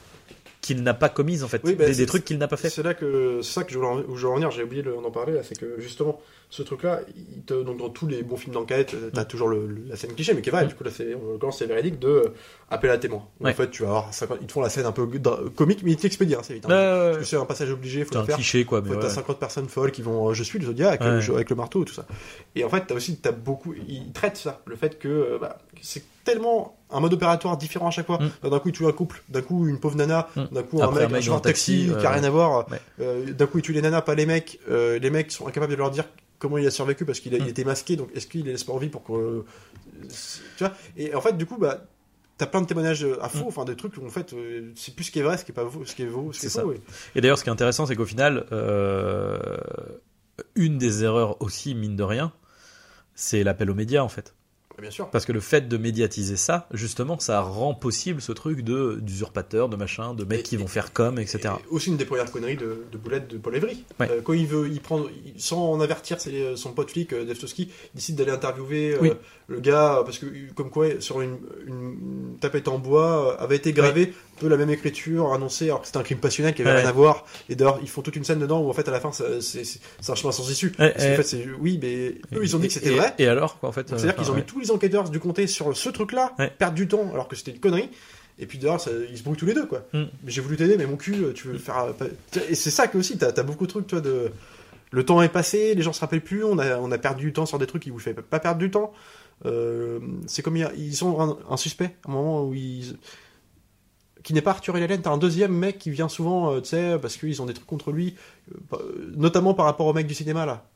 S1: qu'il n'a pas commises en fait
S2: Oui, bah,
S1: des,
S2: c'est-
S1: des trucs qu'il n'a pas fait
S2: C'est là que c'est ça que je voulais en, où je voulais en venir. J'ai oublié de- d'en parler là, c'est que justement ce truc-là, donc dans tous les bons films d'enquête, euh, t'as
S1: Mm.
S2: toujours le, le- la scène cliché, mais qui est vrai.
S1: Mm.
S2: Du coup là, c'est l'occurrence c'est véridique de euh, appel à témoin.
S1: Ouais.
S2: En fait, tu vas avoir 50 ils te font la scène un peu comique, mais ils t'expédient assez vite. hein.
S1: Ouais,
S2: Parce que c'est un passage obligé, faut
S1: c'est
S2: le
S1: un
S2: faire.
S1: cliché quoi mais ouais.
S2: t'as 50 personnes folles qui vont euh, je suis le Zodiac
S1: Ouais.
S2: euh, avec le marteau tout ça. Et en fait, t'as aussi t'as beaucoup ils traitent ça, le fait que euh, bah, c'est tellement un mode opératoire différent à chaque fois.
S1: Mm.
S2: D'un coup, il tue un couple, d'un coup, une pauvre nana,
S1: Mm.
S2: d'un coup,
S1: Après,
S2: un mec,
S1: un mec dans
S2: un taxi, qui a
S1: euh,
S2: rien à voir.
S1: ouais.
S2: Euh, d'un coup, il tue les nanas, pas les mecs. Euh, les mecs sont incapables de leur dire comment il a survécu parce qu'il
S1: Mm.
S2: était masqué, donc est-ce qu'il les laisse pas en vie pour que. tu vois? Et en fait, du coup, bah. T'as plein de témoignages à faux, enfin des trucs où en fait c'est plus ce qui est vrai, ce qui est pas faux, ce qui est faux, ce qui est
S1: C'est
S2: faux.
S1: ça.
S2: et-
S1: Et d'ailleurs, ce qui est intéressant, c'est qu'au final, une des erreurs aussi, mine de rien, c'est l'appel aux médias, en fait.
S2: Bien sûr.
S1: Parce que le fait de médiatiser ça, justement, ça rend possible ce truc de d'usurpateur, de machin, de mecs
S2: Et-
S1: qui vont faire comme, etc.
S2: Et aussi une des premières conneries de, de Boulette de Paul Evry.
S1: Ouais.
S2: Euh, quand il veut, il prend, il- sans en avertir ses- son pote flic, euh, Devtoski, il décide d'aller interviewer euh,
S1: Oui.
S2: Le gars, parce que, comme quoi, sur une, une tapette en bois, euh, avait été gravé un peu la même écriture annoncée, alors que c'était un crime passionnel qui avait
S1: Ouais.
S2: rien à voir. Et d'ailleurs, ils font toute une scène dedans où, en fait, à la fin, c'est un chemin sans issue.
S1: Ouais,
S2: Parce qu'en
S1: ouais.
S2: fait, c'est, oui, mais eux, ils ont dit que c'était vrai.
S1: Et alors, quoi, en fait
S2: C'est-à-dire
S1: euh,
S2: qu'ils ont mis tous les enquêteurs du comté sur ce truc-là, perdre du temps, alors que c'était une connerie. Et puis d'ailleurs, ça- ils se brouillent tous les deux, quoi.
S1: Mm.
S2: Mais j'ai voulu t'aider, mais mon cul, euh, tu veux faire. Et c'est ça que aussi, t'as as beaucoup de trucs, toi, de. Le temps est passé, les gens se rappellent plus, on a, on a perdu du temps sur des trucs qui vous fait pas perdre du temps. Euh, c'est comme ils ont un, suspect, à un moment où ils. qui n'est pas Arthur Hélène, t'as un deuxième mec qui vient souvent, euh, tu sais, parce qu'ils ont des trucs contre lui, euh, notamment par rapport au mec du cinéma, là.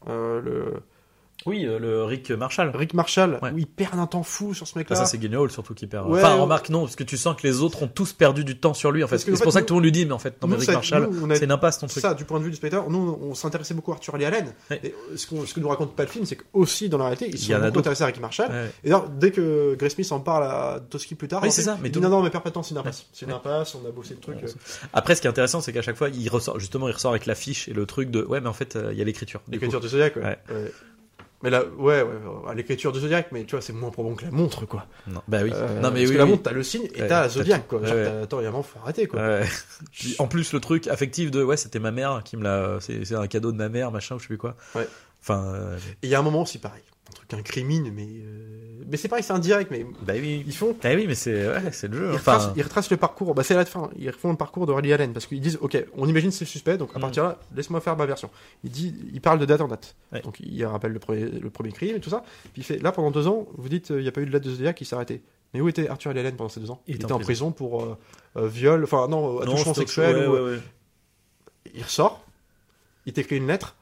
S1: Oui, euh, le Rick Marshall.
S2: Rick Marshall,
S1: Ouais.
S2: où il perd un temps fou sur ce
S1: Ah,
S2: mec-là.
S1: ça c'est Guignol surtout qui perd.
S2: Ouais,
S1: enfin, remarque non, parce que tu sens que les autres ont tous perdu du temps sur lui en fait. C'est pour ça que tout le monde lui dit, mais en fait, non mais
S2: nous,
S1: Rick
S2: ça-
S1: Marshall, c'est une impasse ton truc.
S2: ça, du point de vue du spectateur, nous on s'intéressait beaucoup à Arthur Lee Allen.
S1: Ouais.
S2: Et ce, qu'on- ce que nous raconte pas le film, c'est qu'aussi dans la réalité, ils
S1: Il
S2: sont
S1: a
S2: beaucoup intéressés à Rick Marshall. Et dès que Grace Smith en parle à Toski plus tard,
S1: Oui, c'est ça, mais
S2: il dit non, non, mais perds pas de temps, c'est une impasse. C'est une impasse, on a bossé le truc. Euh,
S1: Après, ce qui est intéressant, c'est qu'à chaque fois, il ressort justement, il ressort avec l'affiche et le truc de ouais, mais en fait, euh, il y a l'écriture.
S2: L'écriture de Zodiac, ouais. Mais là, ouais, ouais, ouais, l'écriture de Zodiac, mais tu vois, c'est moins probant que la montre, quoi.
S1: Non, bah oui.
S2: Euh,
S1: non mais
S2: parce
S1: oui.
S2: que la montre, t'as le signe et
S1: Ouais,
S2: t'as Zodiac, quoi. Genre,
S1: ouais.
S2: attends, il y a un moment, faut arrêter, quoi.
S1: Ouais. En plus, le truc affectif de ouais, c'était ma mère qui me l'a. C'est c'est un cadeau de ma mère, machin, ou je sais plus quoi.
S2: Ouais.
S1: Enfin, euh,
S2: Et il y a un moment aussi pareil. Un truc incrimine, mais. euh, Mais c'est pareil, c'est indirect, mais.
S1: bah oui.
S2: Ils font.
S1: Bah oui, mais c'est ouais, c'est le jeu.
S2: Ils
S1: Enfin,
S2: retracent, ils retracent le parcours, bah c'est la fin, ils refont le parcours de Riley Allen parce qu'ils disent ok, on imagine c'est suspect, donc à
S1: Mm.
S2: partir de là, laisse-moi faire ma version. Il dit, il parle de date en date,
S1: Ouais.
S2: donc il rappelle le premier, le premier crime et tout ça. Puis il fait là pendant deux ans, vous dites il n'y a pas eu de date de Zodiac qui s'est arrêté. Mais où était Arthur Riley Allen pendant ces deux ans?
S1: Il
S2: Il,
S1: était
S2: était
S1: en
S2: prison, pour euh, euh, viol, enfin non, attouchement sexuel.
S1: ouais,
S2: ou-. Il ressort, il t'écrit une lettre.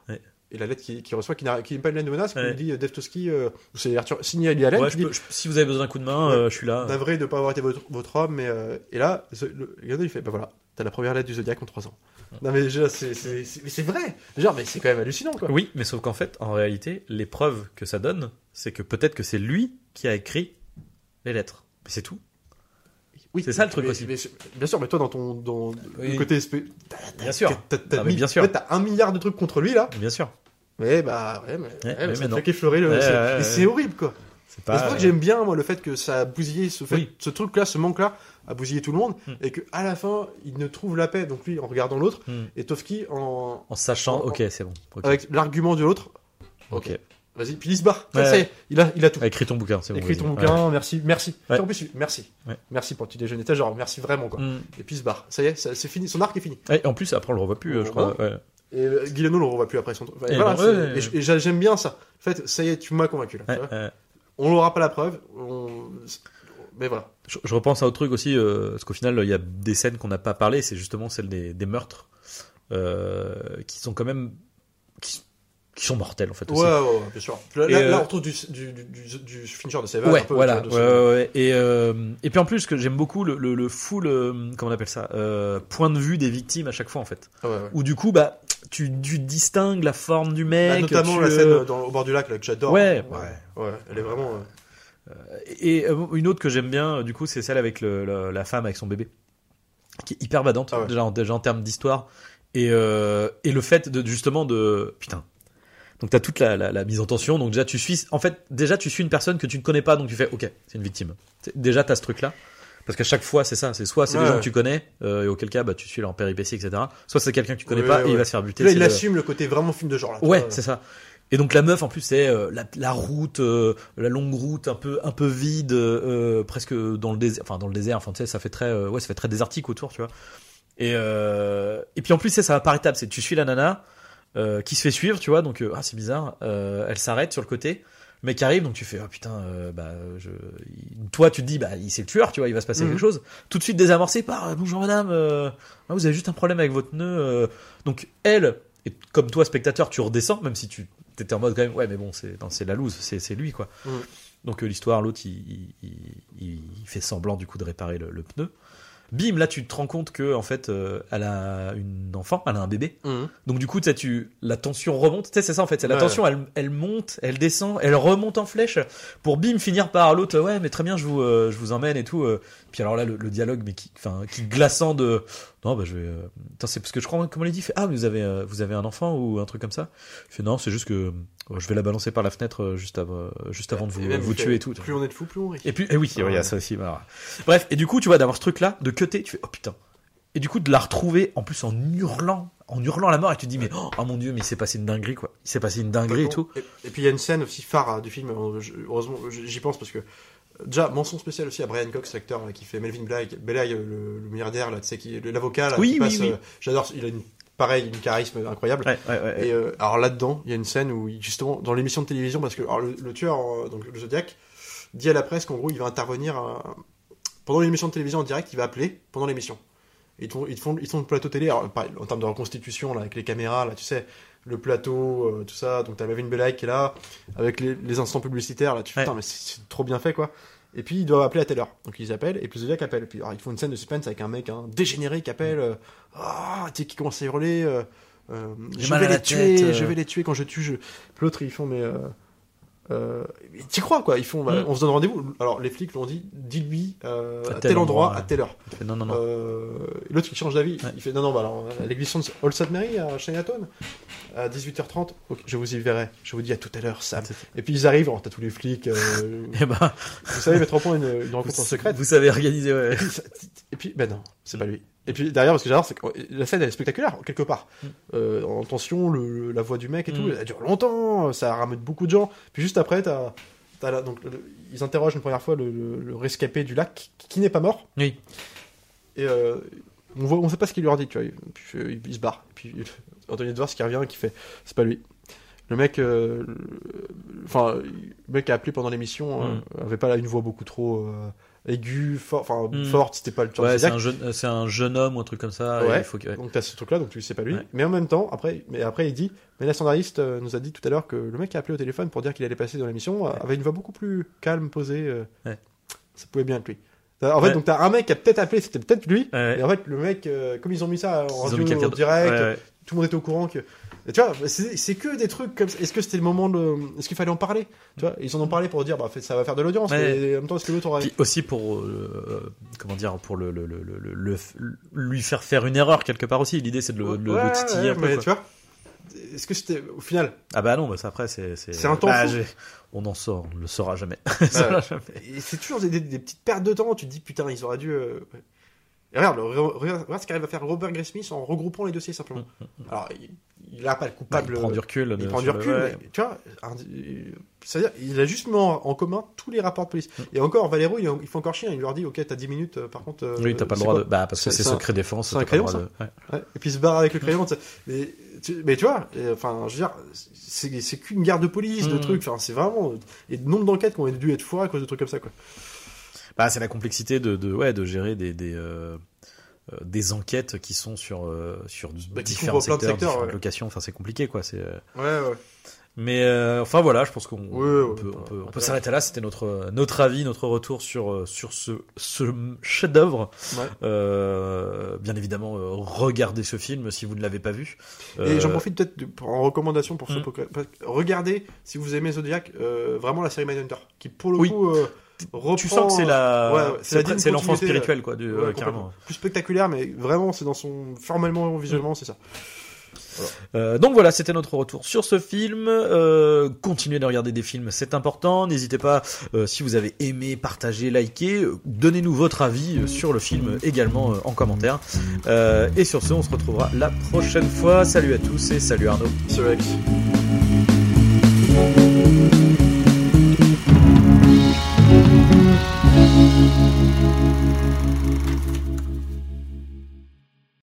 S2: Et la lettre qu'il qu'il reçoit, qui n'est pas une lettre de menace, qui
S1: Ouais.
S2: lui dit Dave Toski, euh, c'est Arthur, signé Riley Allen,
S1: Ouais,
S2: qui dit
S1: je- si vous avez besoin d'un coup de main,
S2: Ouais.
S1: euh, je suis là.
S2: Navré de ne pas avoir été votre, votre homme, mais. euh, et là, le le gars, il fait Bah voilà, t'as la première lettre du Zodiac en 3 ans. Non, mais déjà, c'est vrai Genre, mais c'est quand même hallucinant, quoi.
S1: Oui, mais sauf qu'en fait, en réalité, les preuves que ça donne, c'est que peut-être que c'est lui qui a écrit les lettres. Mais c'est tout.
S2: Oui,
S1: C'est ça, le truc
S2: mais-
S1: aussi.
S2: mais bien sûr, mais toi, dans ton dans
S1: Oui.
S2: le côté. espé-
S1: Bien sûr.
S2: T'as un milliard de trucs contre lui, là.
S1: Bien sûr.
S2: Mais bah, ouais, mais, ouais, mais
S1: mais
S2: ça
S1: non.
S2: fait qu'effleurer le.
S1: Ouais,
S2: c'est,
S1: ouais,
S2: mais
S1: ouais.
S2: c'est horrible, quoi.
S1: C'est pas.
S2: que j'aime bien, moi, le fait que ça a bousillé ce, fait,
S1: Oui.
S2: ce truc-là, ce manque-là, a bousillé tout le monde,
S1: Hmm.
S2: et qu'à la fin, il ne trouve la paix, donc lui, en regardant l'autre,
S1: Hmm.
S2: et Tovski en.
S1: En sachant,
S2: En-
S1: ok, c'est bon. ok.
S2: avec l'argument de l'autre.
S1: Ok.
S2: Vas-y, puis il se barre.
S1: Ouais.
S2: Ça est, il a, il a tout.
S1: Ah, écris ton bouquin, c'est bon.
S2: Écris ton bouquin, merci, merci.
S1: Ouais.
S2: En plus, merci.
S1: Ouais.
S2: Merci pour le petit déjeuner. T'as genre, merci vraiment, quoi.
S1: Ouais. Mm.
S2: Et puis il se barre. Ça y est, c'est fini. Son arc est fini.
S1: Et en plus, après, on le revoit plus,
S2: On
S1: euh, je crois.
S2: Et euh, Guillermo, on le revoit plus après son. Enfin,
S1: Et
S2: voilà,
S1: ouais,
S2: et j'aime bien ça. En fait, ça y est, tu m'as convaincu. Là, tu
S1: Ouais,
S2: vois.
S1: ouais.
S2: On n'aura pas la preuve. on- Mais voilà.
S1: Je, je repense à autre truc aussi, euh, parce qu'au final, il y a des scènes qu'on n'a pas parlé, c'est justement celle des, des meurtres, euh, qui sont quand même. Qui, qui sont mortels, en fait.
S2: Ouais,
S1: Aussi.
S2: ouais, ouais, bien sûr. Là,
S1: Et,
S2: là,
S1: euh,
S2: là, on retrouve du, du, du, finisher de Seven.
S1: Ouais,
S2: un peu,
S1: voilà.
S2: de
S1: ouais. Et, euh, et puis en plus, que j'aime beaucoup le, le, le full, euh, comment on appelle ça, euh, point de vue des victimes à chaque fois, en fait.
S2: Ouais, ouais.
S1: Où du coup, bah, tu, tu distingues la forme du
S2: Bah,
S1: mec.
S2: notamment
S1: tu,
S2: la
S1: euh,
S2: scène dans, au bord du lac là, que j'adore.
S1: Ouais,
S2: ouais. Ouais, elle est vraiment. euh,
S1: Et euh, une autre que j'aime bien, euh, du coup, c'est celle avec le, le- la femme avec son bébé, qui est hyper badante,
S2: Ah ouais.
S1: déjà, en, déjà en termes d'histoire. Et, euh, et le fait de justement de putain. Donc t'as toute la, la, la mise en tension. Donc déjà tu suis, en fait déjà tu suis une personne que tu ne connais pas, donc tu fais ok, c'est une victime. Déjà t'as ce truc là. Parce qu'à chaque fois, c'est ça. C'est soit c'est des gens que tu connais, euh, et auquel cas, bah, tu suis leur péripéties, etc. Soit c'est quelqu'un que tu connais
S2: Ouais,
S1: pas et il va se faire buter.
S2: Là, il
S1: le-
S2: assume le côté vraiment film de genre. Là,
S1: Ouais, c'est ça. Et donc la meuf en plus c'est euh, la, la route, euh, la longue route un peu un peu vide, presque dans le désert, enfin dans le désert, enfin tu sais ça fait très ouais ça fait très désertique autour, tu vois. Et et puis en plus c'est ça va par étapes, c'est tu suis la nana qui se fait suivre, tu vois, donc ah c'est bizarre, elle s'arrête sur le côté. Mec arrive, donc tu fais, oh putain, euh, bah, je... toi tu te dis, bah, il c'est le tueur, tu vois, il va se passer
S2: Mhm.
S1: quelque chose. Tout de suite désamorcé par, euh, bonjour madame, euh, ah, vous avez juste un problème avec votre nœud. Donc elle, et comme toi spectateur, tu redescends, même si tu étais en mode quand même, ouais, mais bon, c'est la loose, c'est lui, quoi.
S2: Mhm.
S1: Donc l'histoire, l'autre, il, il, il- il fait semblant du coup de réparer le, le pneu. Bim, là tu te rends compte que en fait, euh, elle a une enfant, elle a un bébé.
S2: Mhm.
S1: Donc du coup, tu la tension remonte. Tu sais, c'est ça en fait. C'est la
S2: Ouais.
S1: tension, elle, elle monte, elle descend, elle remonte en flèche pour bim finir par l'autre. Ouais, mais très bien, je vous, euh, je vous emmène et tout. euh. Puis alors là, le, le dialogue, mais qui, enfin, qui glaçant de. Non, bah je vais. euh, Attends, c'est parce que je crois comment il dit? il fait, ah, mais vous avez, vous avez un enfant ou un truc comme ça? Il fait non, c'est juste que je vais la balancer par la fenêtre euh, juste avant, juste avant de vous, tuer et tout.
S2: Plus on est de fous, plus on rit.
S1: Et puis, et oui,
S2: Ouais.
S1: il y a ça aussi. voilà. Bref, et du coup, tu vois, d'avoir ce truc-là, de cutter, tu fais, oh putain. Et du coup, de la retrouver, en plus, en hurlant, en hurlant à la mort, et tu te dis, mais, oh mon dieu, mais il s'est passé une dinguerie, quoi. Il s'est passé une dinguerie et tout.
S2: Et, et puis il y a une scène aussi phare hein, du film, euh, heureusement j'y pense parce que euh, déjà mention spéciale aussi à Brian Cox, l'acteur qui fait Melvin Bly, Belay, le, le milliardaire là, tu sais qui l'avocat là,
S1: Oui,
S2: qui
S1: oui,
S2: passe,
S1: oui.
S2: euh, j'adore, il a une pareil, une charisme incroyable.
S1: Ouais, ouais, ouais.
S2: Et euh, alors là-dedans, il y a une scène où justement dans l'émission de télévision parce que alors, le, le tueur euh, donc le Zodiac dit à la presse qu'en gros il va intervenir euh, pendant l'émission de télévision en direct, il va appeler pendant l'émission. Ils font, ils font, ils te font le plateau télé, alors, pareil, en termes de reconstitution, là, avec les caméras, là, tu sais, le plateau, tout ça. Donc t'as Mavin Belay qui est là, avec les, les instants publicitaires. Là, tu putain, mais c'est trop bien fait, quoi. Et puis ils doivent appeler à telle heure. Donc ils appellent, et puis Zodiac appelle. Puis alors, ils font une scène de suspense avec un mec hein, dégénéré qui appelle, euh, ah, tu sais, qui commence à hurler. euh, euh, je vais les tuer, je vais les tuer quand je tue. Je... Puis L'autre, ils font, mais. Euh, T'y crois quoi Ils font, bah,
S1: Mm.
S2: on se donne rendez-vous. Alors les flics l'ont dit, dis-lui euh,
S1: À
S2: à,
S1: tel
S2: endroit,
S1: endroit,
S2: à telle heure.
S1: Fait, non, non, non.
S2: Euh, et L'autre il change d'avis.
S1: Ouais.
S2: Il fait non non bah alors à l'église All St Mary à Chinatown à 18h30. Ok, je vous y verrai. Je vous dis à tout à l'heure Sam. Et puis ils arrivent. T'as tous les flics. euh,
S1: Eh ben,
S2: vous savez mettre au point une, une rencontre en secrète.
S1: Vous savez organiser, ouais.
S2: Et puis, et puis, ben non, c'est pas lui. Et puis derrière, parce que j'adore, c'est que la scène elle est spectaculaire quelque part.
S1: Mm.
S2: Euh, en tension, le, la voix du mec et tout,
S1: Mm.
S2: elle dure longtemps, ça ramène beaucoup de gens. Puis juste après, t'as, t'as la- donc le- ils interrogent une première fois le, rescapé du lac qui, qui n'est pas mort.
S1: Oui.
S2: Et euh, on voit, on sait pas ce qu'il leur dit, tu vois. Puis, euh, il se barre. Et puis Anthony Edwards qui revient, qui fait, c'est pas lui. Le mec, euh, enfin, le mec qui a appelé pendant l'émission
S1: Mm.
S2: avait pas une voix beaucoup trop aiguë, for- enfin
S1: Mm.
S2: forte. C'était pas le
S1: Ouais, c'est un, jeune, c'est un jeune homme ou un truc comme ça. et
S2: Ouais.
S1: il faut que.
S2: Donc t'as ce truc-là, donc tu sais pas lui.
S1: Ouais.
S2: Mais en même temps, après, mais après il dit, mais la standardiste euh, nous a dit tout à l'heure que le mec qui a appelé au téléphone pour dire qu'il allait passer dans l'émission euh, avait une voix beaucoup plus calme, posée. euh,
S1: Ouais.
S2: Ça pouvait bien être lui. En fait, donc t'as un mec qui a peut-être appelé, c'était peut-être lui. Et en fait, le mec, euh, comme ils ont mis ça en radio, direct, tout le monde était au courant que. Tu vois, c'est que des trucs comme ça. Est-ce que c'était le moment de. Est-ce qu'il fallait en parler? Tu vois, ils en ont parlé pour dire, bah, ça va faire de l'audience.
S1: Ouais.
S2: Mais en même temps, est-ce que l'autre aurait.
S1: Aussi pour euh, comment dire pour le, lui faire faire une erreur quelque part aussi. L'idée c'est de le,
S2: Ouais,
S1: le titiller
S2: ouais,
S1: un peu.
S2: mais tu vois, est-ce que c'était. Au final,
S1: Ah bah non, bah ça après c'est
S2: C'est un temps
S1: bah, On en sort, on ne le saura jamais. Saura jamais.
S2: C'est toujours des, des- des petites pertes de temps. Tu te dis, putain, ils auraient dû. euh. Et regarde, regarde, regarde ce qu'arrive à faire Robert Graysmith en regroupant les dossiers simplement. Alors, il- n'a pas le
S1: Bah,
S2: coupable.
S1: il prend du recul.
S2: il prend du
S1: le-
S2: recul, mais, tu vois. un- C'est-à-dire, il a juste mis en, en commun tous les rapports de police. Et encore, Valero, il, il fait encore chier. Il leur dit, ok, t'as 10 minutes, euh, par contre. euh,
S1: Oui, t'as pas le droit de. Bah, parce que
S2: C'est-
S1: c'est
S2: c'est un-
S1: secret défense.
S2: c'est un crayon,
S1: droit de- ouais.
S2: Ouais, et puis il se barre avec le crayon. mais, tu, mais tu vois, et, enfin, je veux dire, c'est c'est qu'une guerre de police, de
S1: Mm.
S2: trucs. Enfin, c'est vraiment. Et le nombre d'enquêtes qui ont dû être foirées à cause de trucs comme ça, quoi.
S1: Bah, c'est la complexité de, de, ouais, de gérer des, des, euh, euh, des enquêtes qui sont sur, euh, sur
S2: Bah,
S1: différents secteurs,
S2: secteurs,
S1: différentes
S2: ouais.
S1: locations. Enfin, c'est compliqué, quoi. C'est,
S2: Ouais, ouais.
S1: Mais euh, enfin voilà, je pense qu'on
S2: Ouais,
S1: on
S2: ouais,
S1: peut, peut, peut s'arrêter là. C'était notre notre avis, notre retour sur sur ce ce chef-d'œuvre.
S2: Ouais.
S1: Euh, bien évidemment, euh, regardez ce film si vous ne l'avez pas vu.
S2: Et j'en profite peut-être en recommandation pour
S1: Mm.
S2: parce que Regardez si vous aimez Zodiac, vraiment la série Mindhunter, qui pour le
S1: Oui.
S2: coup reprend,
S1: Tu sens que c'est la,
S2: Ouais, ouais, c'est
S1: l'enfant spirituel quoi,
S2: ouais,
S1: carrément.
S2: plus spectaculaire, mais vraiment c'est dans son formellement, visuellement, c'est ça.
S1: Euh, donc voilà, c'était notre retour sur ce film. Euh, continuez de regarder des films, c'est important. N'hésitez pas, euh, si vous avez aimé, partagez, likez, euh, donnez-nous votre avis euh, sur le film également euh, en commentaire. Euh, et sur ce, on se retrouvera la prochaine fois. Salut à tous et salut Arnaud.
S2: Sur X.